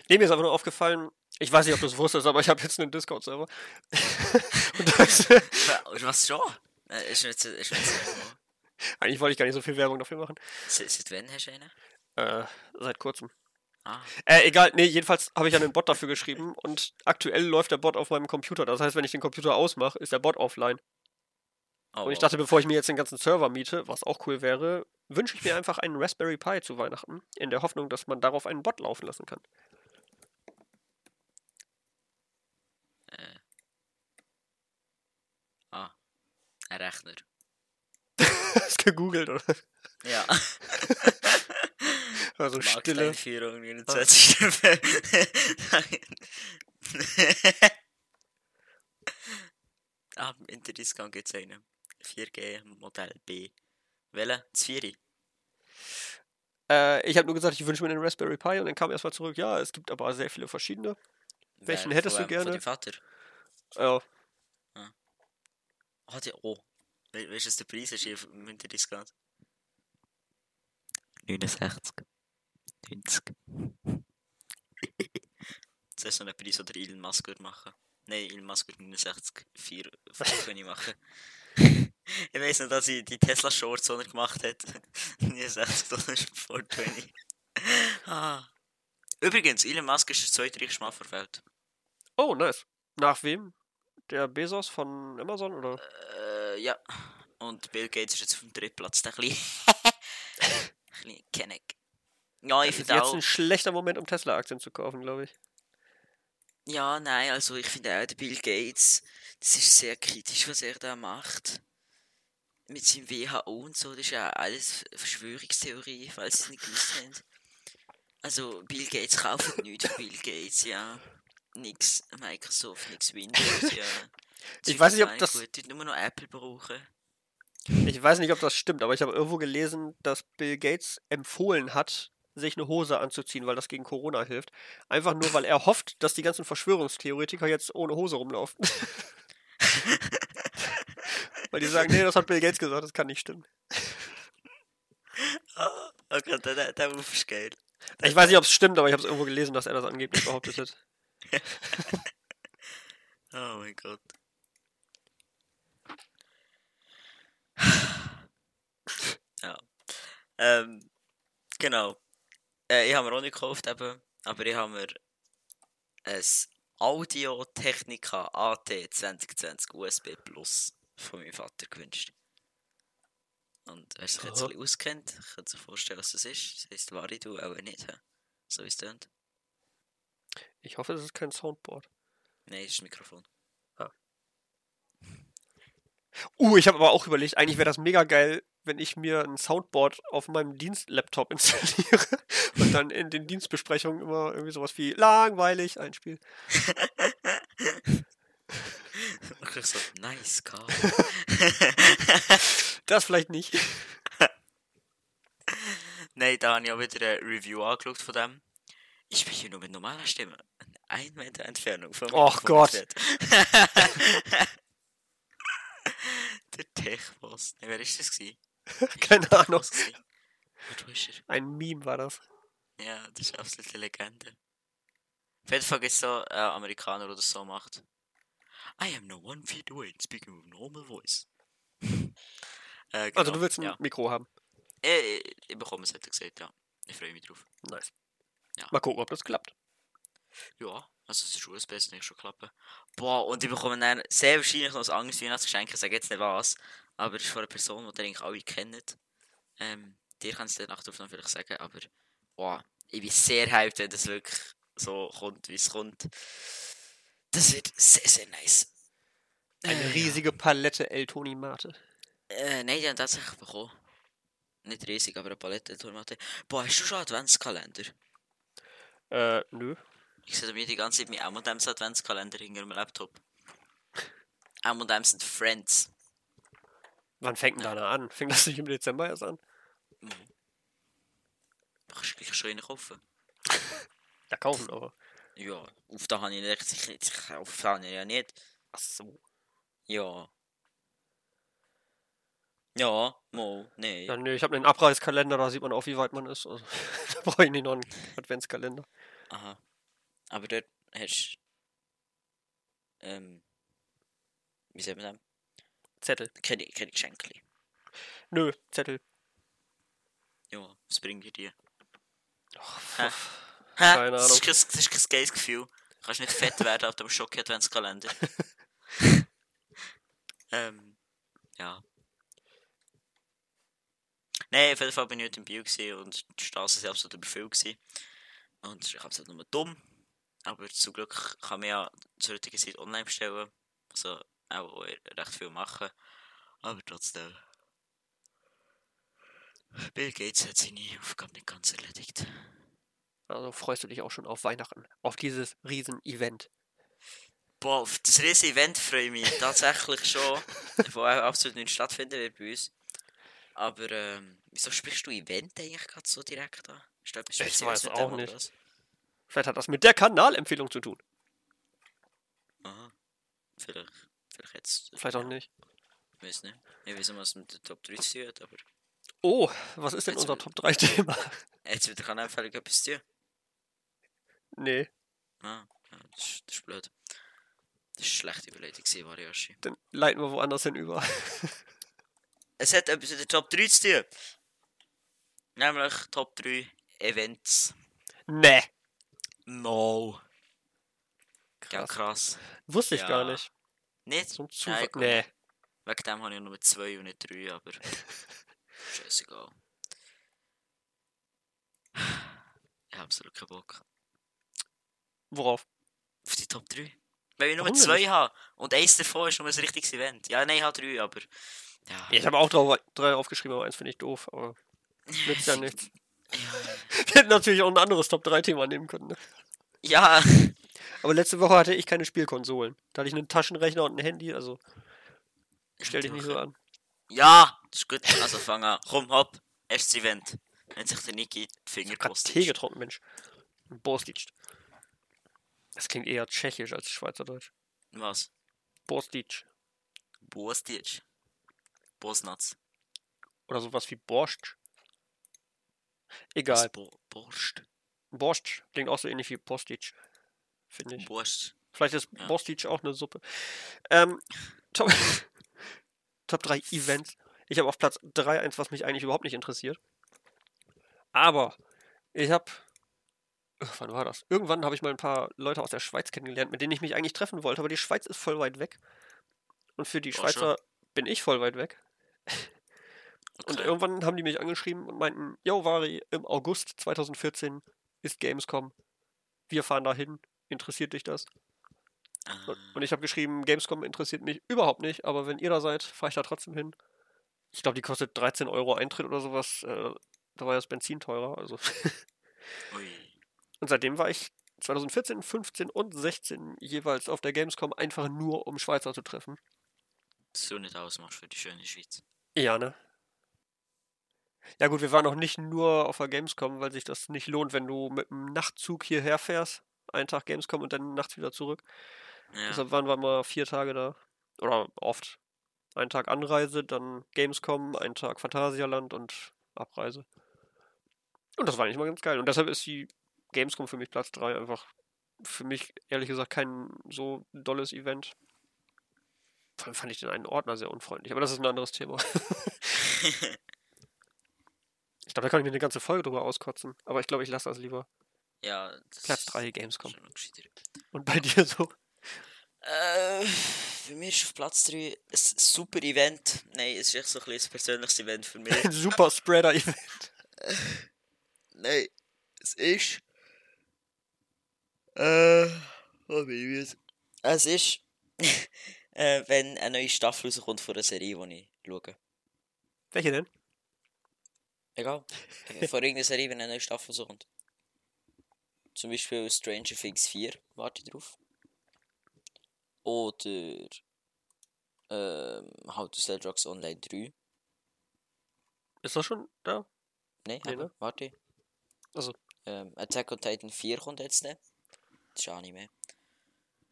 nee, mir ist einfach nur aufgefallen, ich weiß nicht, ob du es wusstest, aber ich habe jetzt einen Discord-Server. Und das, Wa- Was schon? Äh, ist jetzt, ist jetzt eigentlich wollte ich gar nicht so viel Werbung dafür machen. seit wann hast du einen? Äh, seit kurzem. Ah, Äh, egal, nee, jedenfalls habe ich einen Bot dafür geschrieben und aktuell läuft der Bot auf meinem Computer. Das heißt, wenn ich den Computer ausmache, ist der Bot offline. oh, Und ich dachte, bevor ich mir jetzt den ganzen Server miete, was auch cool wäre, wünsche ich mir einfach einen Raspberry Pi zu Weihnachten, in der Hoffnung, dass man darauf einen Bot laufen lassen kann. Ah, ein Rechner. Hast gegoogelt, oder? Ja. Also Stille. Markteinführung 29. ah, im Interdiscount gibt es einen. 4G Modell B. Welcher? Das 4 Äh, ich habe nur gesagt, ich wünsche mir einen Raspberry Pi und dann kam erstmal zurück, ja, es gibt aber sehr viele verschiedene. Welchen Wer- hättest von du? Von gerne? deinem Vater? Ja, Ah, die, oh. We weißt du, was der Preis ist hier im Interdiscount? 69. 90. das ist so ein Preis, den Elon Musk würde machen. Nein, Elon Musk würde 69, 4, 5 machen. ich weiss noch, dass ich die Tesla Shorts, die er gemacht hat, 69 Dollar vor 20. ah. Übrigens, Elon Musk ist der zweitreichste Mann der Welt. Oh, nice. Nach wem? Der Bezos von Amazon oder? Äh, ja. Und Bill Gates ist jetzt auf dem dritten Platz. Der kleine. kleine Kenneck. Ja, ich Das ist finde jetzt auch. ein schlechter Moment, um Tesla-Aktien zu kaufen, glaube ich. Ja, nein, also ich finde auch, der Bill Gates, das ist sehr kritisch, was er da macht. Mit seinem WHO und so, das ist ja alles Verschwörungstheorie, falls sie es nicht gewusst haben. Also, Bill Gates kauft nichts von Bill Gates, ja. Nix Microsoft, nix Windows, ja. Ich weiß nicht, ob das- Gut, nur noch Apple brauchen. Ich weiß nicht, ob das stimmt, aber ich habe irgendwo gelesen, dass Bill Gates empfohlen hat, sich eine Hose anzuziehen, weil das gegen Corona hilft. Einfach nur, weil er hofft, dass die ganzen Verschwörungstheoretiker jetzt ohne Hose rumlaufen. weil die sagen, nee, das hat Bill Gates gesagt, das kann nicht stimmen. Oh Gott, der, der, Move ist geil. Ich weiß nicht, ob es stimmt, aber ich habe es irgendwo gelesen, dass er das angeblich behauptet hat. Oh mein Gott. ja. Ähm, genau. Äh, ich habe mir auch nicht gekauft, eben, aber ich habe mir ein Audio Technica AT 2020 USB Plus von meinem Vater gewünscht. Und er sich jetzt ein bisschen auskennt, ich kann sich vorstellen, was das ist. Das heisst Varidu, aber nicht, hä? so wie es tönt. Ich hoffe, es ist kein Soundboard. Nein, das ist das Mikrofon. Uh, ich habe aber auch überlegt, eigentlich wäre das mega geil, wenn ich mir ein Soundboard auf meinem Dienstlaptop installiere und dann in den Dienstbesprechungen immer irgendwie sowas wie langweilig einspiele. So, nice, Karl. Das vielleicht nicht. Nein, da habe ich auch wieder eine Review angeschaut von dem. Ich hier nur mit normaler Stimme. Ein Meter Entfernung vom Och Gott. Der Tech-Boss. Wer ist das gewesen? Keine Ahnung. Ein Meme war das. Ja, das ist absolut eine Legende. Auf jeden Fall gibt es so äh, Amerikaner, der das so macht. I am no one feet away, speaking with normal voice. äh, Also genau, du willst ein ja. Mikro haben. Ich, ich, ich bekomme es, hat er gesagt, ja. Ich freue mich drauf. Nice. Ja. Mal gucken, ob das klappt. Ja, also es ist USB, es nicht schon klappen. Boah, und ich bekomme dann sehr wahrscheinlich noch ein anderes Weihnachtsgeschenk, ich sage jetzt nicht was, aber es ist von einer Person, die ihr eigentlich alle kennt. Ähm, dir kann es der Nachtaufnahme vielleicht sagen, aber boah, ich bin sehr hyped, wenn das wirklich so kommt, wie es kommt. Das wird sehr, sehr nice. Eine Äh, riesige Palette El Toni Mate. Äh, nein, die haben tatsächlich bekommen. Nicht riesig, aber eine Palette Tomate. Boah, hast du schon Adventskalender? Äh, nö. Ich sehe mir die ganze Zeit mit M&M's Adventskalender hinter dem Laptop. M&M's sind Friends. Wann fängt denn da einer an? Fängt das nicht im Dezember erst an? Du kannst gleich schon einen kaufen. Ja, kaufen aber. Ja, auf da habe ich nicht. Ich kaufe da habe ich ja nicht. Ach so. Ja. Ja, mo, nee. Ja, nee, ich habe einen Abreißkalender, da sieht man auch, wie weit man ist. Also, da brauche ich nicht noch einen Adventskalender. Aha. Aber dort hast ähm, wie sagt man das? Zettel. Keine, keine Geschenkli. Nö, Zettel. Ja, was bringt dir die? Ach, pf. Hä? Keine das, ist Ahnung. das ist kein geiles Gefühl. Du kannst nicht fett werden auf dem Schocki-Adventskalender. ähm, ja. Nein, auf jeden Fall bin ich heute im Bio und die Straßen sind absolut überfüllt gewesen. Und ich habe es halt nur dumm. Aber zum Glück kann man ja zur heutigen Zeit online bestellen. Also auch recht viel machen. Aber trotzdem. Bill Gates hat seine Aufgabe nicht ganz erledigt. Also freust du dich auch schon auf Weihnachten. Auf dieses Riesen-Event. Boah, auf das riesige Event freue ich mich tatsächlich schon, wo auch absolut nicht stattfinden wird bei uns. Aber ähm, wieso sprichst du Event eigentlich gerade so direkt an? Ist da etwas Ich weiß auch nicht. was? Vielleicht hat das mit der Kanalempfehlung zu tun. Aha. Vielleicht, vielleicht jetzt. Vielleicht auch nicht. Ich weiß nicht. Ich weiß nicht, was mit der Top 3 zu tun hat, aber Oh, was ist denn Jetzt unser Top 3 Thema? jetzt wieder kann einfach etwas zu tun. Nee, Ah, ja, das, ist, das ist blöd. Das ist schlecht überlegt, gewesen, Variashi. dann leiten wir woanders hin über. Es hat etwas mit der Top 3 zu tun. Nämlich Top 3 Events. nee. No. Ja, Krass. krass. Wusste ich Ja. gar nicht. Nicht? Nein, Zufall. komm. Nee. Wegen dem habe ich nur zwei und nicht drei, aber. Scheißegal. Ich habe absolut keinen Bock. Worauf? Auf die Top 3. Weil ich nur Warum zwei habe. Und eins davon ist nur ein richtiges Event. Ja, nein, ich habe drei, aber. Ja. Ich habe auch drei aufgeschrieben, aber eins finde ich doof. Aber nützt ja nichts. Ja. Wir hätten natürlich auch ein anderes Top 3 Thema nehmen können. Ne? ja. Aber letzte Woche hatte ich keine Spielkonsolen. Da hatte ich einen Taschenrechner und ein Handy, also stell dich nicht so an. Ja, das ist gut. Also fang an. Komm, hopp. Erstes Event. Wenn sich der Niki Finger postet. Tee getrunken, Mensch. Borstic. Das klingt eher tschechisch als Schweizerdeutsch. Was? Borstic. Bostić. Bosnatz. Oder sowas wie Borscht. Egal. Bo Borscht. Borscht klingt auch so ähnlich wie Postic. Finde ich. Borscht. Vielleicht ist Ja. Borstic auch eine Suppe. Ähm, Top, Top 3 Events. Ich habe auf Platz 3 eins, was mich eigentlich überhaupt nicht interessiert. Aber ich habe. Wann war das? Irgendwann habe ich mal ein paar Leute aus der Schweiz kennengelernt, mit denen ich mich eigentlich treffen wollte, aber die Schweiz ist voll weit weg. Und für die Schweizer bin ich voll weit weg. Und irgendwann haben die mich angeschrieben und meinten, yo Vari, im August 2014 ist Gamescom. Wir fahren dahin. Interessiert dich das? Ah, Und- ich habe geschrieben, Gamescom interessiert mich überhaupt nicht, aber wenn ihr da seid, fahre ich da trotzdem hin. Ich glaube, die kostet 13 Euro Eintritt oder sowas. Äh, da war ja das Benzin teurer. Also. Und seitdem war ich 2014, 15 und 16 jeweils auf der Gamescom einfach nur, um Schweizer zu treffen. Das du nicht ausmachst für die schöne Schweiz. Ja, ne? Ja gut, wir waren auch nicht nur auf der Gamescom, weil sich das nicht lohnt, wenn du mit einem Nachtzug hierher fährst, einen Tag Gamescom und dann nachts wieder zurück. Ja. Deshalb waren wir mal vier Tage da. Oder oft. Einen Tag Anreise, dann Gamescom, einen Tag Phantasialand und Abreise. Und das war eigentlich mal ganz geil. Und deshalb ist die Gamescom für mich Platz 3 einfach für mich ehrlich gesagt kein so dolles Event. Vor allem fand ich den einen Ordner sehr unfreundlich, aber das ist ein anderes Thema. glaube, da kann ich mir eine ganze Folge drüber auskotzen. Aber ich glaube, ich lasse das lieber. ja. Das Platz 3 Gamescom. Und bei dir so? Äh, für mich ist auf Platz 3 ein super Event. Nein, es ist echt so ein, bisschen ein persönliches Event für mich. Ein super Spreader-Event. Nein, es ist. Äh. Ich jetzt? Es ist. äh, wenn eine neue Staffel rauskommt von einer Serie, die ich schaue. Welche denn? Egal. Von irgendeiner Serie, wenn eine neue Staffel rauskommt. Zum Beispiel Stranger Things 4, warte ich drauf. Oder. Ähm, How to Sell Drugs Online 3. Ist das schon da? Nein, Nee, ne? warte. Also. Ähm, Attack on Titan 4 kommt jetzt nicht. Das ist Anime.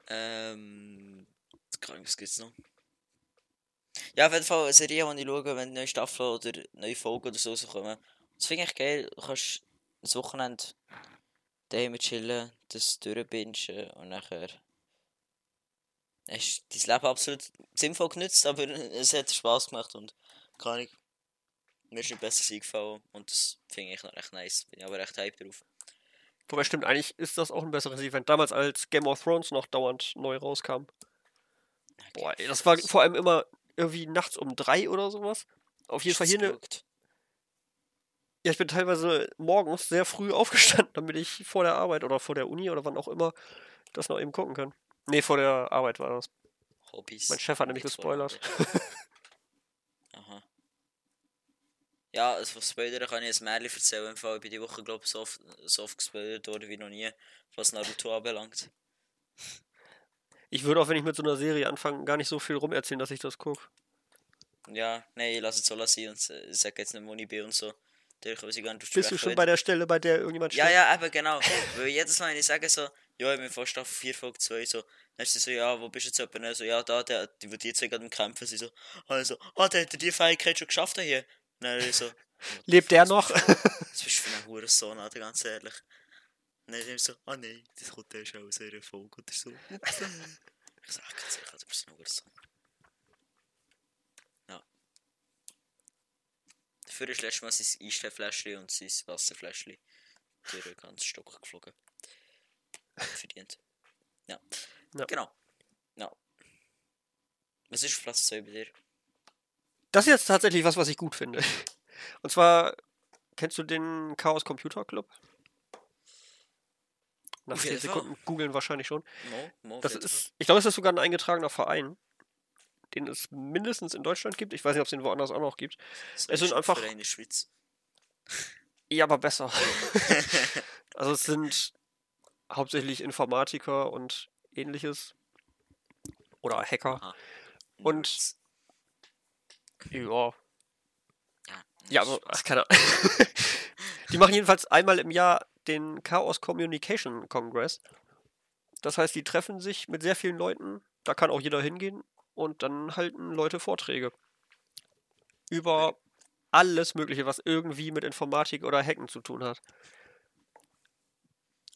Ähm. keine Ahnung, Was gibt's noch? Ja, auf jeden Fall eine Serie, die ich schaue, wenn neue Staffel oder neue Folgen oder so rauskommen. Das finde ich geil. Du kannst ein Wochenende daheim chillen, das durchbingen und nachher. Hast dein Leben absolut sinnvoll genützt, aber es hat Spaß gemacht und keine Ahnung. Mir ist nicht besser eingefallen und das finde ich noch recht nice. Bin ich aber recht hype drauf. Wobei stimmt, eigentlich ist das auch ein besseres Event. Damals, als Game of Thrones noch dauernd neu rauskam. Boah, ey, das war vor allem immer irgendwie nachts um drei oder sowas. Auf jeden Fall hier eine. Ja, ich bin teilweise morgens sehr früh aufgestanden, damit ich vor der Arbeit oder vor der Uni oder wann auch immer das noch eben gucken kann. Nee, vor der Arbeit war das. Hobbys. Mein Chef hat nämlich gespoilert. Aha. Ja, also von Spoiler kann ich ein Märchen erzählen. Im Fall, ich bin die Woche, glaube ich, so oft, so oft gespoilert worden wie noch nie, was Naruto anbelangt. Ich würde auch, wenn ich mit so einer Serie anfange, gar nicht so viel rumerzählen, dass ich das gucke. Ja, nein, ich lasse es so sein und äh, sage jetzt wo ich bin und so. Bist du schon bei der Stelle, bei der irgendjemand Ja, stirbt? ja, eben genau. Weil jedes Mal, wenn ich sage so, ja, ich bin vor Staffel 4, Folge 2, so, dann ist sie so, ja, wo bist du jetzt jemand? So, ja, da, der, die, wo die zwei gerade im Kämpfen sind, so, also, ah, der hat die Fähigkeit schon geschafft hier. Dann so, Lebt der noch? das bist du für einen Hurensohn, Alter, ganz ehrlich. Dann ist so, ah nein, das kommt erst aus einer Folge oder so. Ich sag, ganz ehrlich, du bist ein Hurensohn. Ja. Dafür ist letztes Mal sein Eissteinfläschchen und sein Wasserfläschchen durch den ganzen Stock geflogen. Verdient. Ja. Ja. Genau. Ja. Was ist Platz 2 bei dir? Das ist jetzt tatsächlich was, was ich gut finde. Und zwar, kennst du den Chaos Computer Club? Nach Auf 10 jeden Fall. Sekunden googeln wahrscheinlich schon. Mo Das ist, ich glaube, es ist sogar ein eingetragener Verein, den es mindestens in Deutschland gibt. Ich weiß nicht, ob es den woanders auch noch gibt. Fall. es Das sind einfach- in der Schweiz. Ja, aber besser. also es sind hauptsächlich Informatiker und ähnliches. Oder Hacker. Aha. Und-. Ja. Ja, Ja, aber ach, keine Ahnung. Die machen jedenfalls einmal im Jahr den Chaos Communication Congress. Das heißt, die treffen sich mit sehr vielen Leuten, da kann auch jeder hingehen und dann halten Leute Vorträge über alles Mögliche, was irgendwie mit Informatik oder Hacken zu tun hat.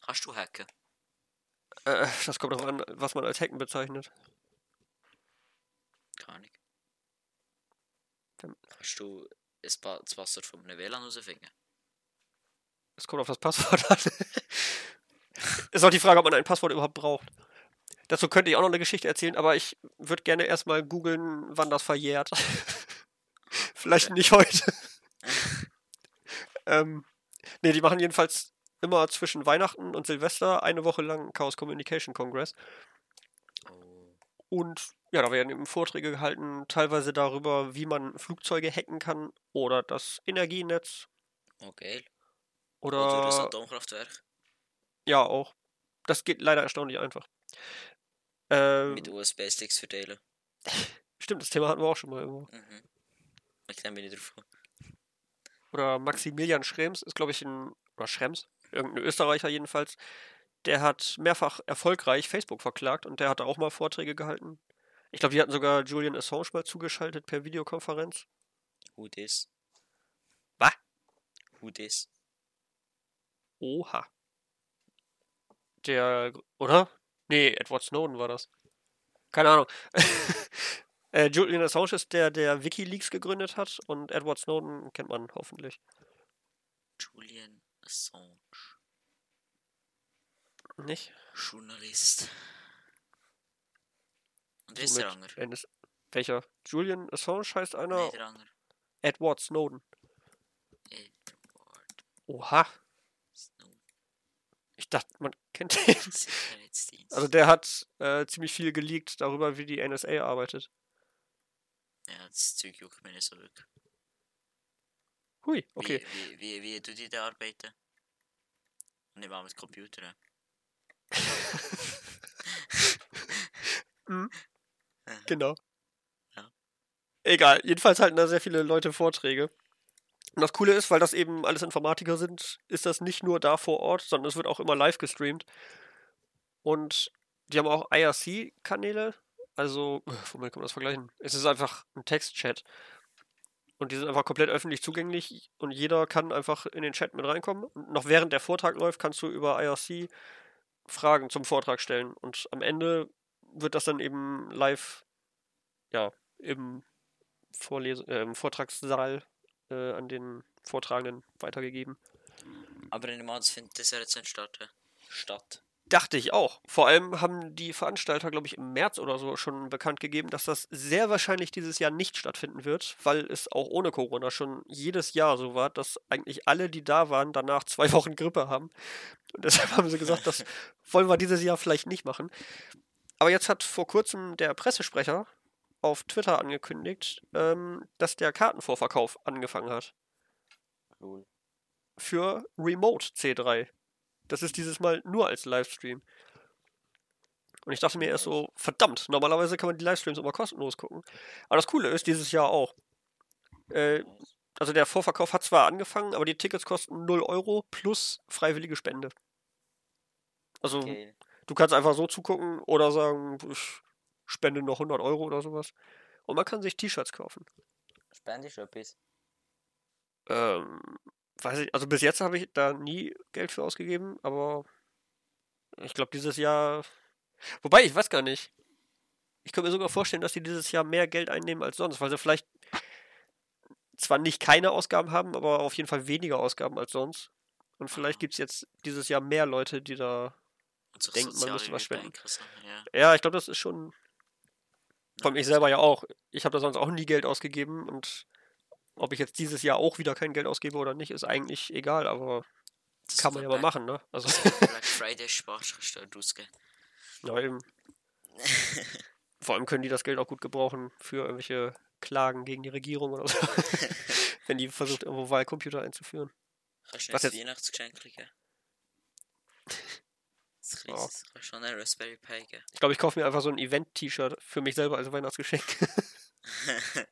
Kannst du hacken? Äh, das kommt darauf an, was man als Hacken bezeichnet. Keine Ahnung. Kannst du das Pa- das Passwort von einem WLAN rausfinden? Es kommt auf das Passwort an. Ist auch die Frage, ob man ein Passwort überhaupt braucht. Dazu könnte ich auch noch eine Geschichte erzählen, aber ich würde gerne erstmal googeln, wann das verjährt. Vielleicht nicht heute. ähm, nee, die machen jedenfalls immer zwischen Weihnachten und Silvester eine Woche lang Chaos Communication Congress. Und ja, da werden eben Vorträge gehalten, teilweise darüber, wie man Flugzeuge hacken kann oder das Energienetz geil. Oder Oder das Atomkraftwerk Ja, auch. Das geht leider erstaunlich einfach. Ähm, mit USB-Sticks verteilen. stimmt, das Thema hatten wir auch schon mal irgendwo. Mhm. Ich bin ich drauf gekommen. Oder Maximilian Schrems ist, glaube ich, ein, oder Schrems, irgendein Österreicher jedenfalls, der hat mehrfach erfolgreich Facebook verklagt und der hat auch mal Vorträge gehalten. Ich glaube, die hatten sogar Julian Assange mal zugeschaltet per Videokonferenz. Who this? Was? Who this? Oha. Der, oder? Nee, Edward Snowden war das. Keine Ahnung. äh, Julian Assange ist der, der Wikileaks gegründet hat und Edward Snowden kennt man hoffentlich. Julian Assange. Nicht? Journalist. Und wer der andere? Welcher? Julian Assange heißt einer andere. Edward Snowden. Edward Oha. Ich dachte, man kennt den. Also der hat äh, ziemlich viel geleakt darüber, wie die NSA arbeitet. ja, das Zeug juckt mir nicht so wirklich. Hui, okay. Wie, wie, wie, wie tut die da arbeiten? Nicht mal mit Computern. Genau. Ja. Egal, jedenfalls halten da sehr viele Leute Vorträge. Und das Coole ist, weil das eben alles Informatiker sind, ist das nicht nur da vor Ort, sondern es wird auch immer live gestreamt. Und die haben auch IRC-Kanäle. Also, womit kann man das vergleichen? Es ist einfach ein Textchat. Und die sind einfach komplett öffentlich zugänglich und jeder kann einfach in den Chat mit reinkommen. Und noch während der Vortrag läuft, kannst du über IRC Fragen zum Vortrag stellen. Und am Ende wird das dann eben live, ja, im, Vorles äh, im Vortragssaal äh, an den Vortragenden weitergegeben. Aber in dem Monat findet das ja jetzt nicht statt. Statt. Dachte ich auch. Vor allem haben die Veranstalter, glaube ich, im März oder so schon bekannt gegeben, dass das sehr wahrscheinlich dieses Jahr nicht stattfinden wird, weil es auch ohne Corona schon jedes Jahr so war, dass eigentlich alle, die da waren, danach zwei Wochen Grippe haben. Und deshalb haben sie gesagt, das wollen wir dieses Jahr vielleicht nicht machen. Aber jetzt hat vor kurzem der Pressesprecher auf Twitter angekündigt, ähm, dass der Kartenvorverkauf angefangen hat Lol. für Remote C3. Das ist dieses Mal nur als Livestream. Und ich dachte mir erst so, verdammt, normalerweise kann man die Livestreams immer kostenlos gucken. Aber das Coole ist, dieses Jahr auch. Äh, also der Vorverkauf hat zwar angefangen, aber die Tickets kosten 0 Euro plus freiwillige Spende. Also Okay. du kannst einfach so zugucken oder sagen, ich spende noch 100 Euro oder sowas. Und man kann sich T-Shirts kaufen. Spendest du etwas? Ähm, weiß ich, also bis jetzt habe ich da nie Geld für ausgegeben, aber ich glaube dieses Jahr. Wobei, ich weiß gar nicht. Ich könnte mir sogar vorstellen, dass die dieses Jahr mehr Geld einnehmen als sonst, weil sie vielleicht zwar nicht keine Ausgaben haben, aber auf jeden Fall weniger Ausgaben als sonst. Und vielleicht gibt es jetzt dieses Jahr mehr Leute, die da. Denkt, man müsste was spenden. Ja. Ja, ich glaube, das ist schon. Von ich selber ja auch. Ich habe da sonst auch nie Geld ausgegeben und ob ich jetzt dieses Jahr auch wieder kein Geld ausgebe oder nicht, ist eigentlich egal, aber Das kann man ja mal machen, ne? Also, Black Friday ausgeben. ja, eben. Vor allem können die das Geld auch gut gebrauchen für irgendwelche Klagen gegen die Regierung oder so. Wenn die versucht, irgendwo Wahlcomputer einzuführen. Du Was jetzt? Weihnachtsgeschenk kriegen? Das Ja. Du schon einen Raspberry Pi geben. Ich glaube, ich kaufe mir einfach so ein Event-T-Shirt für mich selber als Weihnachtsgeschenk.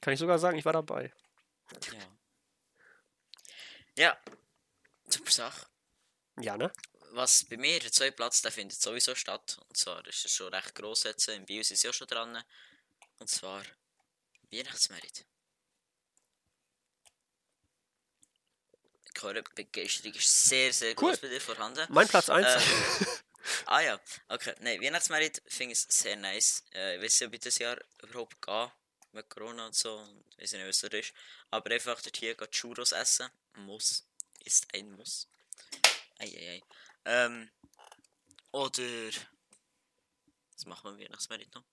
Kann ich sogar sagen, ich war dabei. Ja. Ja. Super Sache. Ja, ne? Was bei mir, der zweite Platz, der findet sowieso statt. Und zwar ist es schon recht gross jetzt. In sind sie auch schon dran. Und zwar Weihnachtsmerit. Ich höre, die Begeisterung ist sehr, sehr Cool. groß bei dir vorhanden. Mein Platz 1. Äh, ah ja, okay. Nein, Weihnachtsmerit finde ich sehr nice. Äh, ich weiß nicht, ob ich das Jahr überhaupt gehe. Mit Corona und so. Ich weiß nicht, was das ist. Aber einfach dort hier geht Churros essen. Muss. Ist ein Muss. Eieiei. Ähm. Oder. Was machen wir Weihnachtsmerit noch?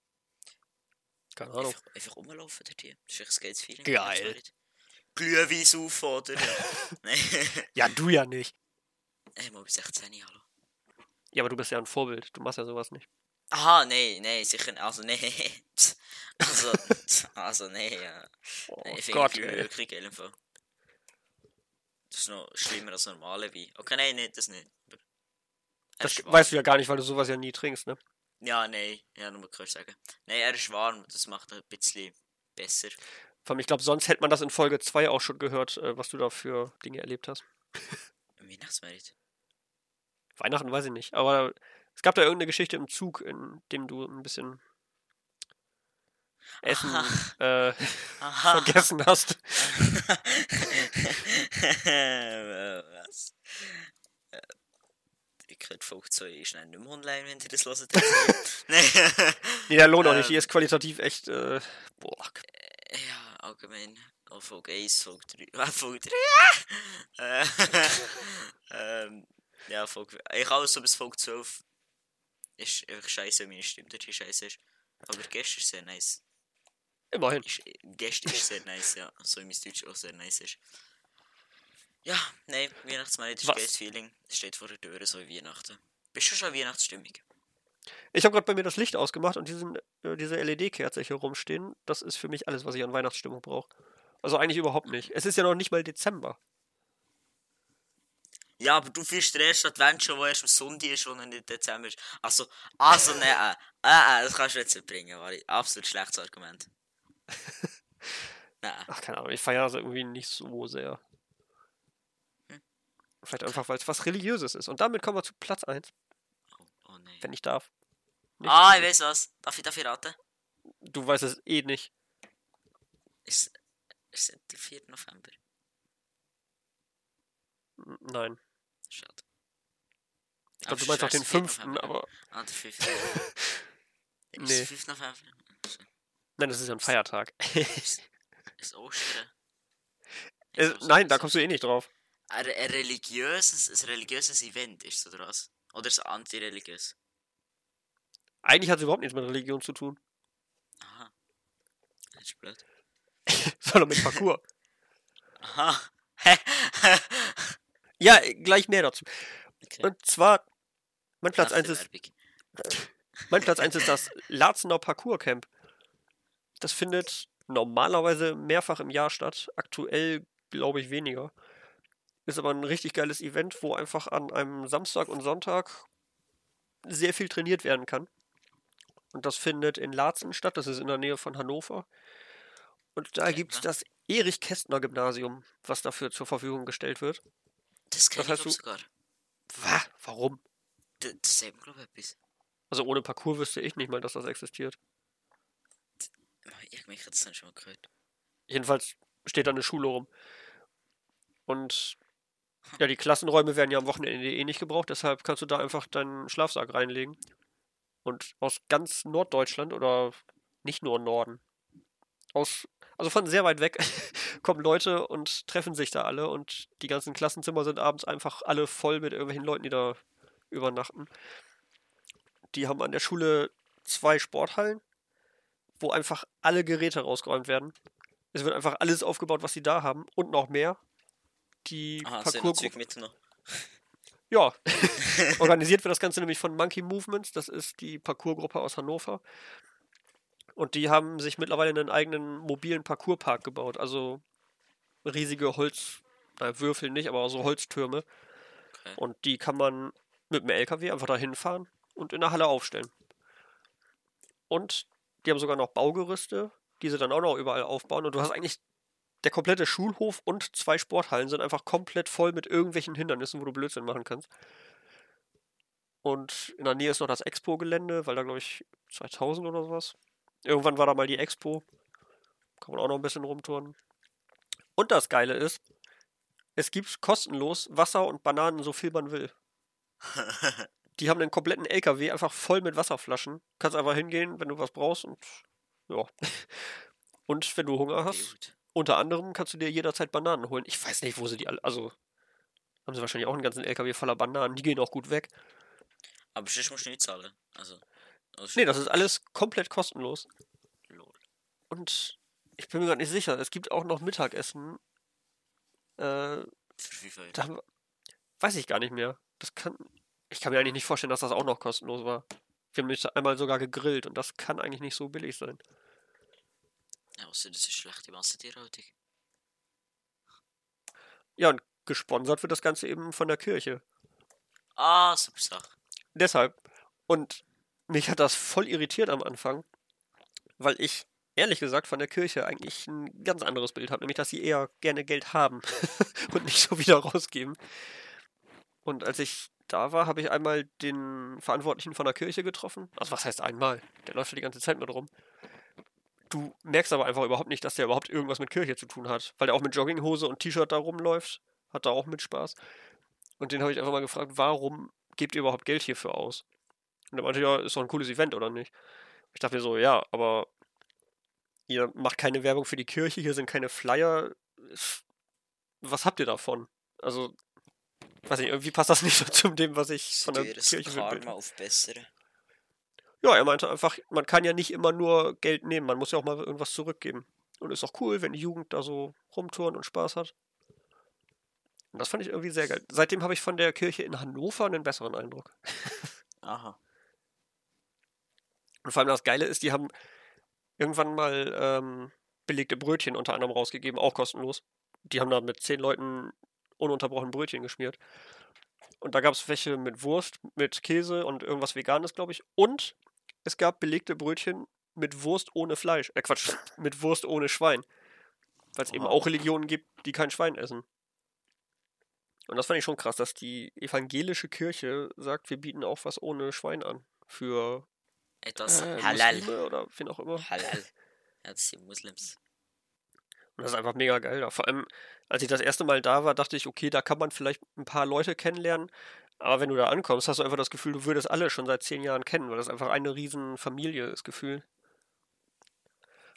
Keine Ahnung. Einfach, einfach rumlaufen dort hier. Das ist echt ein geiles Feeling. Geil. Glühwein saufen, oder? Ja, du ja nicht. Ey, mal bis 16, hallo. Ja, aber du bist ja ein Vorbild. Du machst ja sowas nicht. Aha, nee, nee, sicher nicht. Also, nee. also, also, nee, ja. Oh Nee, ich finde Gott, ey. wirklich Fall. Das ist noch schlimmer als normale Wein. Okay, nein, nee, das nicht. Aber er Das ist warm. weißt du ja gar nicht, weil du sowas ja nie trinkst, ne? Ja, nein, ja, nur mal kurz sagen. Nein, er ist warm, das macht ihn ein bisschen besser. Vor allem, ich glaube, sonst hätte man das in Folge 2 auch schon gehört, äh, was du da für Dinge erlebt hast. Im Weihnachtsmerit. Weihnachten weiß ich nicht, aber es gab da irgendeine Geschichte im Zug, in dem du ein bisschen Essen äh, vergessen hast. Was? Äh, Ich Folge 2 schnell nicht mehr online, wenn ihr das hört. Nein. Nee, der lohnt auch nicht. Die ist qualitativ echt, äh, boah. Ja, allgemein. Auch Folge 1, Folge 3. Ah, Folge 3. äh, ähm, ja, Folge. Ich alles so bis Folge 12. Ist einfach scheiße, wenn meine Stimme dort scheiße ist. Aber gestern ist sehr nice. Immerhin. Ist, gestern ist sehr nice, ja. So wie mein Deutsch auch sehr nice ist. Ja, nein, Weihnachtsmarkt ist ein geiles Feeling. Es steht vor der Tür, so wie Weihnachten. Bist du schon Weihnachtsstimmung? Ich habe gerade bei mir das Licht ausgemacht und diesen, äh, diese LED-Kerze hier rumstehen. Das ist für mich alles, was ich an Weihnachtsstimmung brauche. Also eigentlich überhaupt nicht. Es ist ja noch nicht mal Dezember. Ja, aber du fühlst den ersten Advent schon, wo erst am Sonntag ist, wo nicht Dezember ist. Also, also, ne, äh, äh, äh, das kannst du jetzt nicht bringen, Wari. Absolut schlechtes Argument. Nein. Ach, keine Ahnung. Ich feiere das irgendwie nicht so sehr. Hm. Vielleicht einfach, weil es was Religiöses ist. Und damit kommen wir zu Platz 1, Oh, oh nein. wenn ich darf. Nicht Ah, ich so- weiß was. Darf ich, ich raten? Du weißt es eh nicht. Ist, ist es der 4. November? Nein. Schade. Ich glaube, du meinst auch den 5., aber. Ah, der 5. Ist Nee. der 5. November? Nein, das ist ja ein Feiertag. Ist, ist Ostern? Äh, Ist nein, da Ostern. kommst du eh nicht drauf. Ein, religiöses, ein religiöses Event ist es, oder was? Oder ist es antireligiös? Eigentlich hat es überhaupt nichts mit Religion zu tun. Aha. Das ist blöd. Sondern mit Parcours. Aha. ja, gleich mehr dazu. okay. Und zwar, mein Platz Nach 1 der ist, mein Platz 1 ist das Larzener Parcours Camp. Das findet normalerweise mehrfach im Jahr statt. Aktuell glaube ich weniger. Ist aber ein richtig geiles Event, wo einfach an einem Samstag und Sonntag sehr viel trainiert werden kann. Und das findet in Laatzen statt, das ist in der Nähe von Hannover. Und da gibt es ja. das Erich-Kästner-Gymnasium, was dafür zur Verfügung gestellt wird. Das heißt glaub, du- sogar. Was? Warum? Das, das sagt mir, glaube ich, etwas. Also ohne Parcours wüsste ich nicht mal, dass das existiert. Ich mich das dann schon mal gehört. Jedenfalls steht da eine Schule rum. Und ja, die Klassenräume werden ja am Wochenende eh nicht gebraucht, deshalb kannst du da einfach deinen Schlafsack reinlegen. Und aus ganz Norddeutschland oder nicht nur Norden, aus, also von sehr weit weg, kommen Leute und treffen sich da alle und die ganzen Klassenzimmer sind abends einfach alle voll mit irgendwelchen Leuten, die da übernachten. Die haben an der Schule zwei Sporthallen, wo einfach alle Geräte rausgeräumt werden. Es wird einfach alles aufgebaut, was sie da haben und noch mehr. Die Aha, mit noch. ja, organisiert wird das Ganze nämlich von Monkey Movements, das ist die Parcoursgruppe aus Hannover. Und die haben sich mittlerweile einen eigenen mobilen Parcourspark gebaut, also riesige Holz, na, Würfel nicht, aber so Holztürme. Okay. Und die kann man mit dem LKW einfach dahin fahren und in der Halle aufstellen. Und die haben sogar noch Baugerüste, die sie dann auch noch überall aufbauen. Und du hast eigentlich der komplette Schulhof und zwei Sporthallen sind einfach komplett voll mit irgendwelchen Hindernissen, wo du Blödsinn machen kannst. Und in der Nähe ist noch das Expo-Gelände, weil da glaube ich 2000 oder sowas. Irgendwann war da mal die Expo. Kann man auch noch ein bisschen rumtouren. Und das Geile ist, es gibt kostenlos Wasser und Bananen, so viel man will. Die haben einen kompletten LKW einfach voll mit Wasserflaschen. Kannst einfach hingehen, wenn du was brauchst und ja. Und wenn du Hunger hast, Gut. Unter anderem kannst du dir jederzeit Bananen holen. Ich weiß nicht, wo sie die alle. Also haben sie wahrscheinlich auch einen ganzen LKW voller Bananen. Die gehen auch gut weg. Aber musst du nicht zahlen. Also. also Nee, das ist alles komplett kostenlos. Lol. Und ich bin mir gerade nicht sicher. Es gibt auch noch Mittagessen. Äh, Für wie viel? da weiß ich gar nicht mehr. Das kann. Ich kann mir eigentlich nicht vorstellen, dass das auch noch kostenlos war. Wir haben nicht einmal sogar gegrillt und das kann eigentlich nicht so billig sein. Ja, außer das ist schlechte Massentierhaltung. Ja, und gesponsert wird das Ganze eben von der Kirche. Ah, super Sache. Deshalb. Und mich hat das voll irritiert am Anfang, weil ich ehrlich gesagt von der Kirche eigentlich ein ganz anderes Bild habe, nämlich dass sie eher gerne Geld haben und nicht so wieder rausgeben. Und als ich da war, habe ich einmal den Verantwortlichen von der Kirche getroffen. Also was heißt einmal? Der läuft ja die ganze Zeit mit rum. Du merkst aber einfach überhaupt nicht, dass der überhaupt irgendwas mit Kirche zu tun hat, weil der auch mit Jogginghose und T-Shirt da rumläuft. Hat da auch mit Spaß. Und den habe ich einfach mal gefragt, warum gebt ihr überhaupt Geld hierfür aus? Und er meinte, ja, ist doch ein cooles Event, oder nicht? Ich dachte mir so, ja, aber ihr macht keine Werbung für die Kirche, hier sind keine Flyer. Was habt ihr davon? Also, weiß nicht, irgendwie passt das nicht so zu dem, was ich von der Kirche Karma mitbekomme. auf bessere. Ja, er meinte einfach, man kann ja nicht immer nur Geld nehmen, man muss ja auch mal irgendwas zurückgeben. Und ist auch cool, wenn die Jugend da so rumtouren und Spaß hat. Und das fand ich irgendwie sehr geil. Seitdem habe ich von der Kirche in Hannover einen besseren Eindruck. Aha. Und vor allem das Geile ist, die haben irgendwann mal ähm, belegte Brötchen unter anderem rausgegeben, auch kostenlos. Die haben da mit zehn Leuten ununterbrochen Brötchen geschmiert. Und da gab es welche mit Wurst, mit Käse und irgendwas Veganes, glaube ich. Und es gab belegte Brötchen mit Wurst ohne Fleisch. Äh, Quatsch, mit Wurst ohne Schwein. Weil es eben auch Religionen gibt, die kein Schwein essen. Und das fand ich schon krass, dass die evangelische Kirche sagt, wir bieten auch was ohne Schwein an. Für Etwas äh, Halal. Muslime oder wen auch immer. Halal. Ja, das sind Muslims. Und das ist einfach mega geil da. Vor allem, als ich das erste Mal da war, dachte ich, okay, da kann man vielleicht ein paar Leute kennenlernen. Aber wenn du da ankommst, hast du einfach das Gefühl, du würdest alle schon seit zehn Jahren kennen, weil das einfach eine riesen Familie ist, Gefühl.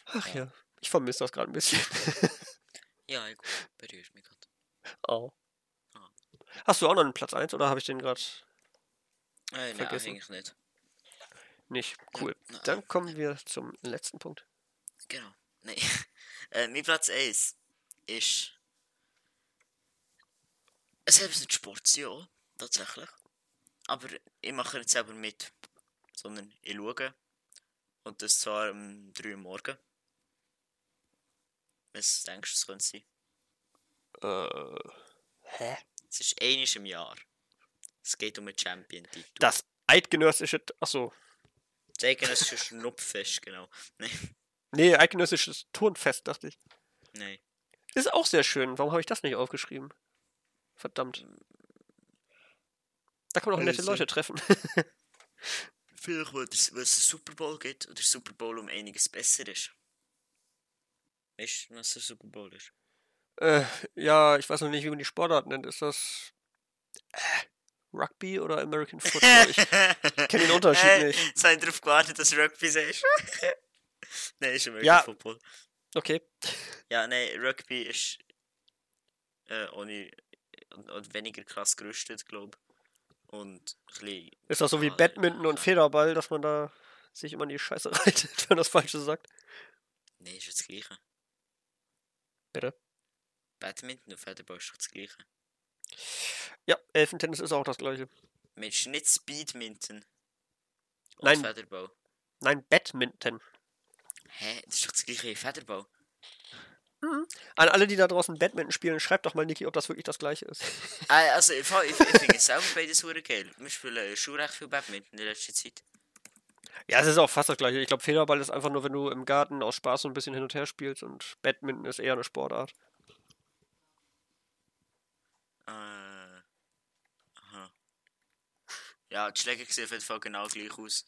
Ach Ja. ja, ich vermisse das gerade ein bisschen. Ja, gut. Berührt mich gerade. oh. Ah. Hast du auch noch einen Platz 1 oder habe ich den gerade Äh, nein, Vergessen. eigentlich nicht. nicht? Cool. na, Dann kommen wir zum letzten Punkt. Genau. Nein. äh, mein Platz 1 ist. Es ist nicht Sport, ja, tatsächlich. Aber ich mache nicht selber mit. Sondern ich schaue. Und das zwar um 3 Uhr morgen. Was denkst du, es könnte sein? Äh, hä? Es ist einiges im Jahr. Es geht um einen Champion-Titel. Das eidgenössische. Achso. Das eidgenössische Schnupffest, genau. Nein, Nee, eidgenössisches Turnfest, dachte ich. nein. Ist auch sehr schön. Warum habe ich das nicht aufgeschrieben? Verdammt. Da kann man auch nette. Leute treffen. Vielleicht, weil es einen Super Bowl gibt und der Super Bowl um einiges besser ist. Weißt du, was der Super Bowl ist? äh, ja, ich weiß noch nicht, wie man die Sportart nennt. Ist das äh, Rugby oder American Football? Ich kenne den Unterschied Äh, nicht. Ich darauf gewartet, dass Rugby sagst. nein, ist American Ja. Football. Okay. Ja, nein, Rugby ist äh, ohne, und, und weniger krass gerüstet, glaube ich. Und bisschen... Ist das so wie Ah, Badminton und. Federball, dass man da sich immer in die Scheiße reitet, wenn man das Falsche sagt? Nein, ist das Gleiche. Bitte? Badminton und Federball ist doch das Gleiche. Ja, Elfentennis ist auch das gleiche. Mensch, nicht Speedminton. Und Nein. Federball. Nein, Badminton. Hä? Das ist doch das gleiche wie Federball. An alle, die da draußen Badminton spielen, schreibt doch mal, Niki, ob das wirklich das gleiche ist. Äh, also, ich, ich, ich finde es selber beides super geil. Wir spielen schon recht viel Badminton in letzter Zeit. Ja, es ist auch fast das gleiche. Ich glaube, Federball ist einfach nur, wenn du im Garten aus Spaß so ein bisschen hin und her spielst und Badminton ist eher eine Sportart. Äh. Aha. Ja, die Schläger sehen auf jeden Fall genau gleich aus.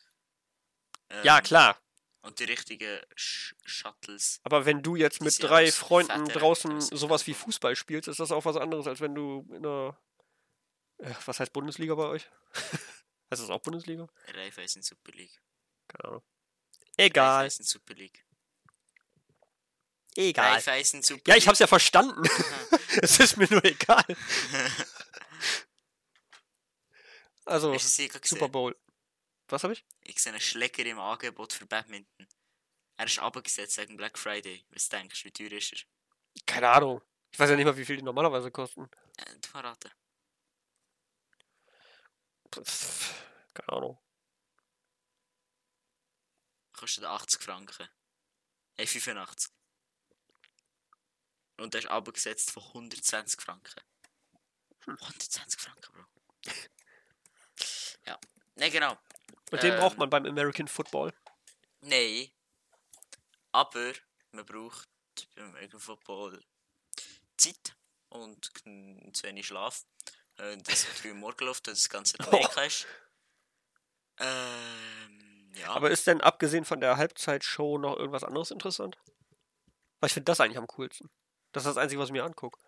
Ja, Ähm, klar. Und die richtigen Sh Shuttles. Aber wenn du jetzt mit drei Freunden draußen sowas wie Fußball spielst, ist das auch was anderes, als wenn du in einer. Äh, was heißt Bundesliga bei euch? heißt das auch Bundesliga? Raiffeisen Super League. Keine Ahnung. Egal. Raiffeisen Super League. Egal. Raiffeisen Super Ja, ich hab's League. ja verstanden. es ist mir nur egal. Also, Super? Bowl. Was habe ich? Ich sehe einen Schläger im Angebot für Badminton. Er ist abgesetzt wegen Black Friday. Was denkst du, wie teuer ist er? Keine Ahnung. Ich weiß ja nicht mal, wie viel die normalerweise kosten. Äh, du mal raten. Pff, Keine Ahnung. Kostet 80 Franken. Äh, 85. Und er ist abgesetzt von 120 Franken. 120 Franken, Bro. ja. Ne, genau. Und den braucht Ähm. man beim American Football. Nein. Aber man braucht beim American Football Zeit und zu wenig Schlaf. Äh, das 3 Uhr morgen läuft, dass das Ganze in Amerika ist. Ähm, ja. Aber ist denn abgesehen von der Halbzeitshow noch irgendwas anderes interessant? Weil ich finde das eigentlich am coolsten. Das ist das Einzige, was ich mir angucke.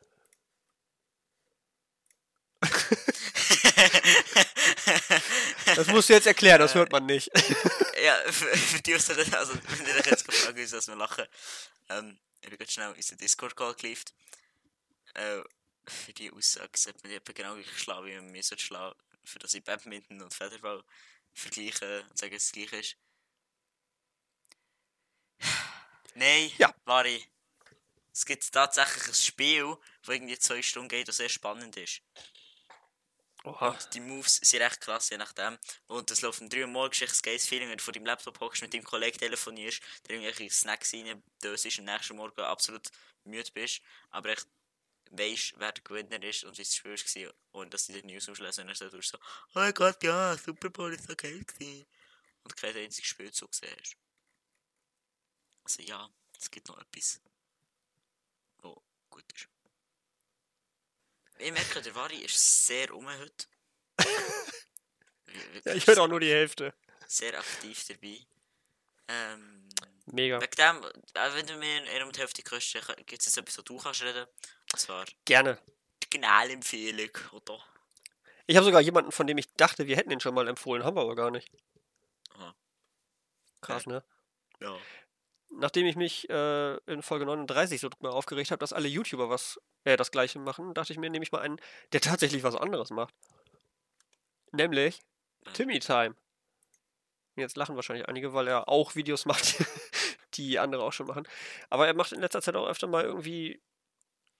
Das musst du jetzt erklären, das hört man nicht. ja, für, die, was das, also, wenn ihr jetzt gefragt ist, dass wir lachen. Ähm, ich bin ganz schnell in den Discord-Call geliefert. Äh, für die Aussage sollte man die etwa genau gleich schlagen, wie man sollte schlagen, für das ich Badminton und Federball vergleichen und sagen, dass es gleich ist. Nein, Ja. Vari. Es gibt tatsächlich ein Spiel, das irgendwie zwei Stunden geht und sehr spannend ist. Oha. Und die Moves sind recht krass, je nachdem. Und das läuft um 3 Uhr morgens, echt ein geiles Feeling, wenn du vor deinem Laptop hockst, mit deinem Kollegen telefonierst, der irgendwelche Snacks rein dösest und am nächsten Morgen absolut müde bist. Aber echt weisst, wer der Gewinner ist und wie das Spiel war. Und dass du die News auslesen und dann so so, oh Gott, ja, Super Bowl ist so geil gewesen. Und kein einziges Spielzug gesehen hast. Also ja, es gibt noch etwas, wo gut ist. Ich merke, der Vari ist sehr um heute. Ja, ich höre auch nur die Hälfte. Sehr aktiv dabei. Ähm, Mega. wegen dem, äh, wenn du mir in um die Hälfte kostet, gibt es jetzt etwas, wo du kannst reden. Und zwar Gerne. die Kanalempfehlung, oder? Ich habe sogar jemanden, von dem ich dachte, wir hätten ihn schon mal empfohlen, haben wir aber gar nicht. Aha. Krass, ne? Ja. Nachdem ich mich äh, in Folge 39 so mal aufgeregt habe, dass alle YouTuber was, äh, das gleiche machen, dachte ich mir, nehme ich mal einen, der tatsächlich was anderes macht. Nämlich Ja. Timmy Time. Jetzt lachen wahrscheinlich einige, weil er auch Videos macht, die andere auch schon machen. Aber er macht in letzter Zeit auch öfter mal irgendwie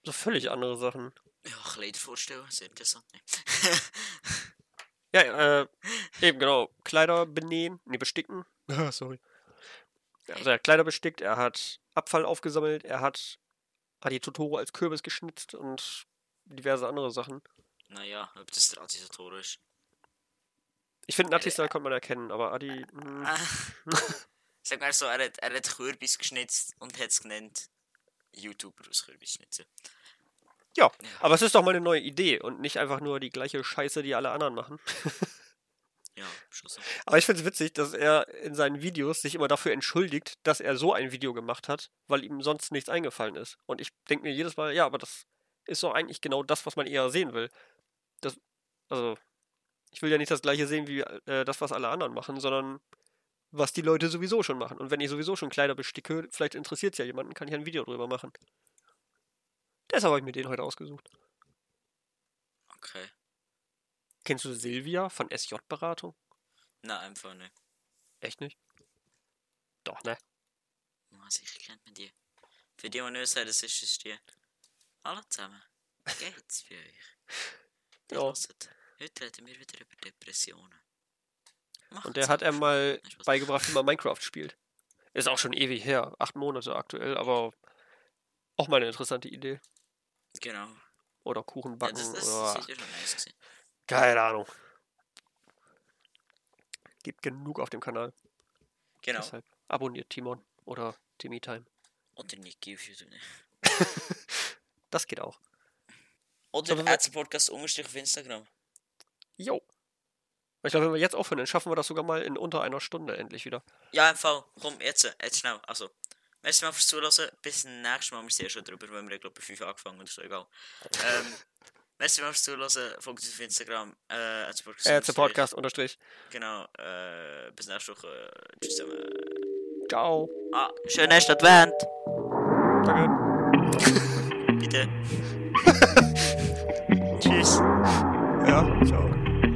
so völlig andere Sachen. Ja, Kleider vorstellen, sehr interessant. Ne? Ja, äh, eben genau. Kleider benähen, nee, besticken. Sorry. Also er hat Kleider bestickt, er hat Abfall aufgesammelt, er hat Adi Totoro als Kürbis geschnitzt und diverse andere Sachen. naja, ob das der Addisator ist. Ich finde, Nati-Style kann man erkennen, aber Adi. hm, Ah. Sag mal so, er hat, er hat Kürbis geschnitzt und hat es genannt YouTuber aus Kürbis schnitzen. ja, aber es ist doch mal eine neue Idee und nicht einfach nur die gleiche Scheiße, die alle anderen machen. Ja, schon so. Aber ich finde es witzig, dass er in seinen Videos sich immer dafür entschuldigt, dass er so ein Video gemacht hat, weil ihm sonst nichts eingefallen ist. Und ich denke mir jedes Mal, ja, aber das ist doch eigentlich genau das, was man eher sehen will. Das, also, ich will ja nicht das gleiche sehen wie äh, das, was alle anderen machen, sondern was die Leute sowieso schon machen. Und wenn ich sowieso schon Kleider besticke, vielleicht interessiert es ja jemanden, kann ich ein Video drüber machen. Deshalb habe ich mir den heute ausgesucht. Okay. Kennst du Silvia von SJ-Beratung? Nein, einfach nicht. Echt nicht? Doch, ne? Ja, sicher kennt man die. Für die, die nicht sagen, das ist es die. Alle zusammen. Geht's für euch? Ja. hört. Heute reden wir wieder über Depressionen. Macht's Und der hat er mal beigebracht, wie man Minecraft spielt. Ist auch schon ewig her, acht Monate aktuell, aber auch mal eine interessante Idee. Genau. Oder Kuchen Ja, backen das, das oder keine Ahnung. Gibt genug auf dem Kanal. Genau. Deshalb abonniert Timon oder Timmy Time. Oder Niki auf YouTube. ne? Das geht auch. Oder Sollen wir- Ärzte Podcast unterstrich auf Instagram. Jo. Ich glaube, wenn wir jetzt aufhören, dann schaffen wir das sogar mal in unter einer Stunde endlich wieder. Ja, im Fall. Komm, jetzt, jetzt schnell. Also, merci mal fürs Zuhören. Bis zum nächsten Mal. Wir sind ja schon drüber, weil wir, glaube ich, bei 5 angefangen ist doch egal. ähm, merci fürs Zuhören. Folgt uns auf Instagram. Äh, Ärzte Podcast. Äh, unterstrich. Podcast unterstrich. Genau. Äh, bis nächste Woche. Tschüss zusammen. Ciao. Ah, schönen ersten Advent. Danke. Bitte. Tschüss. Ja, ciao.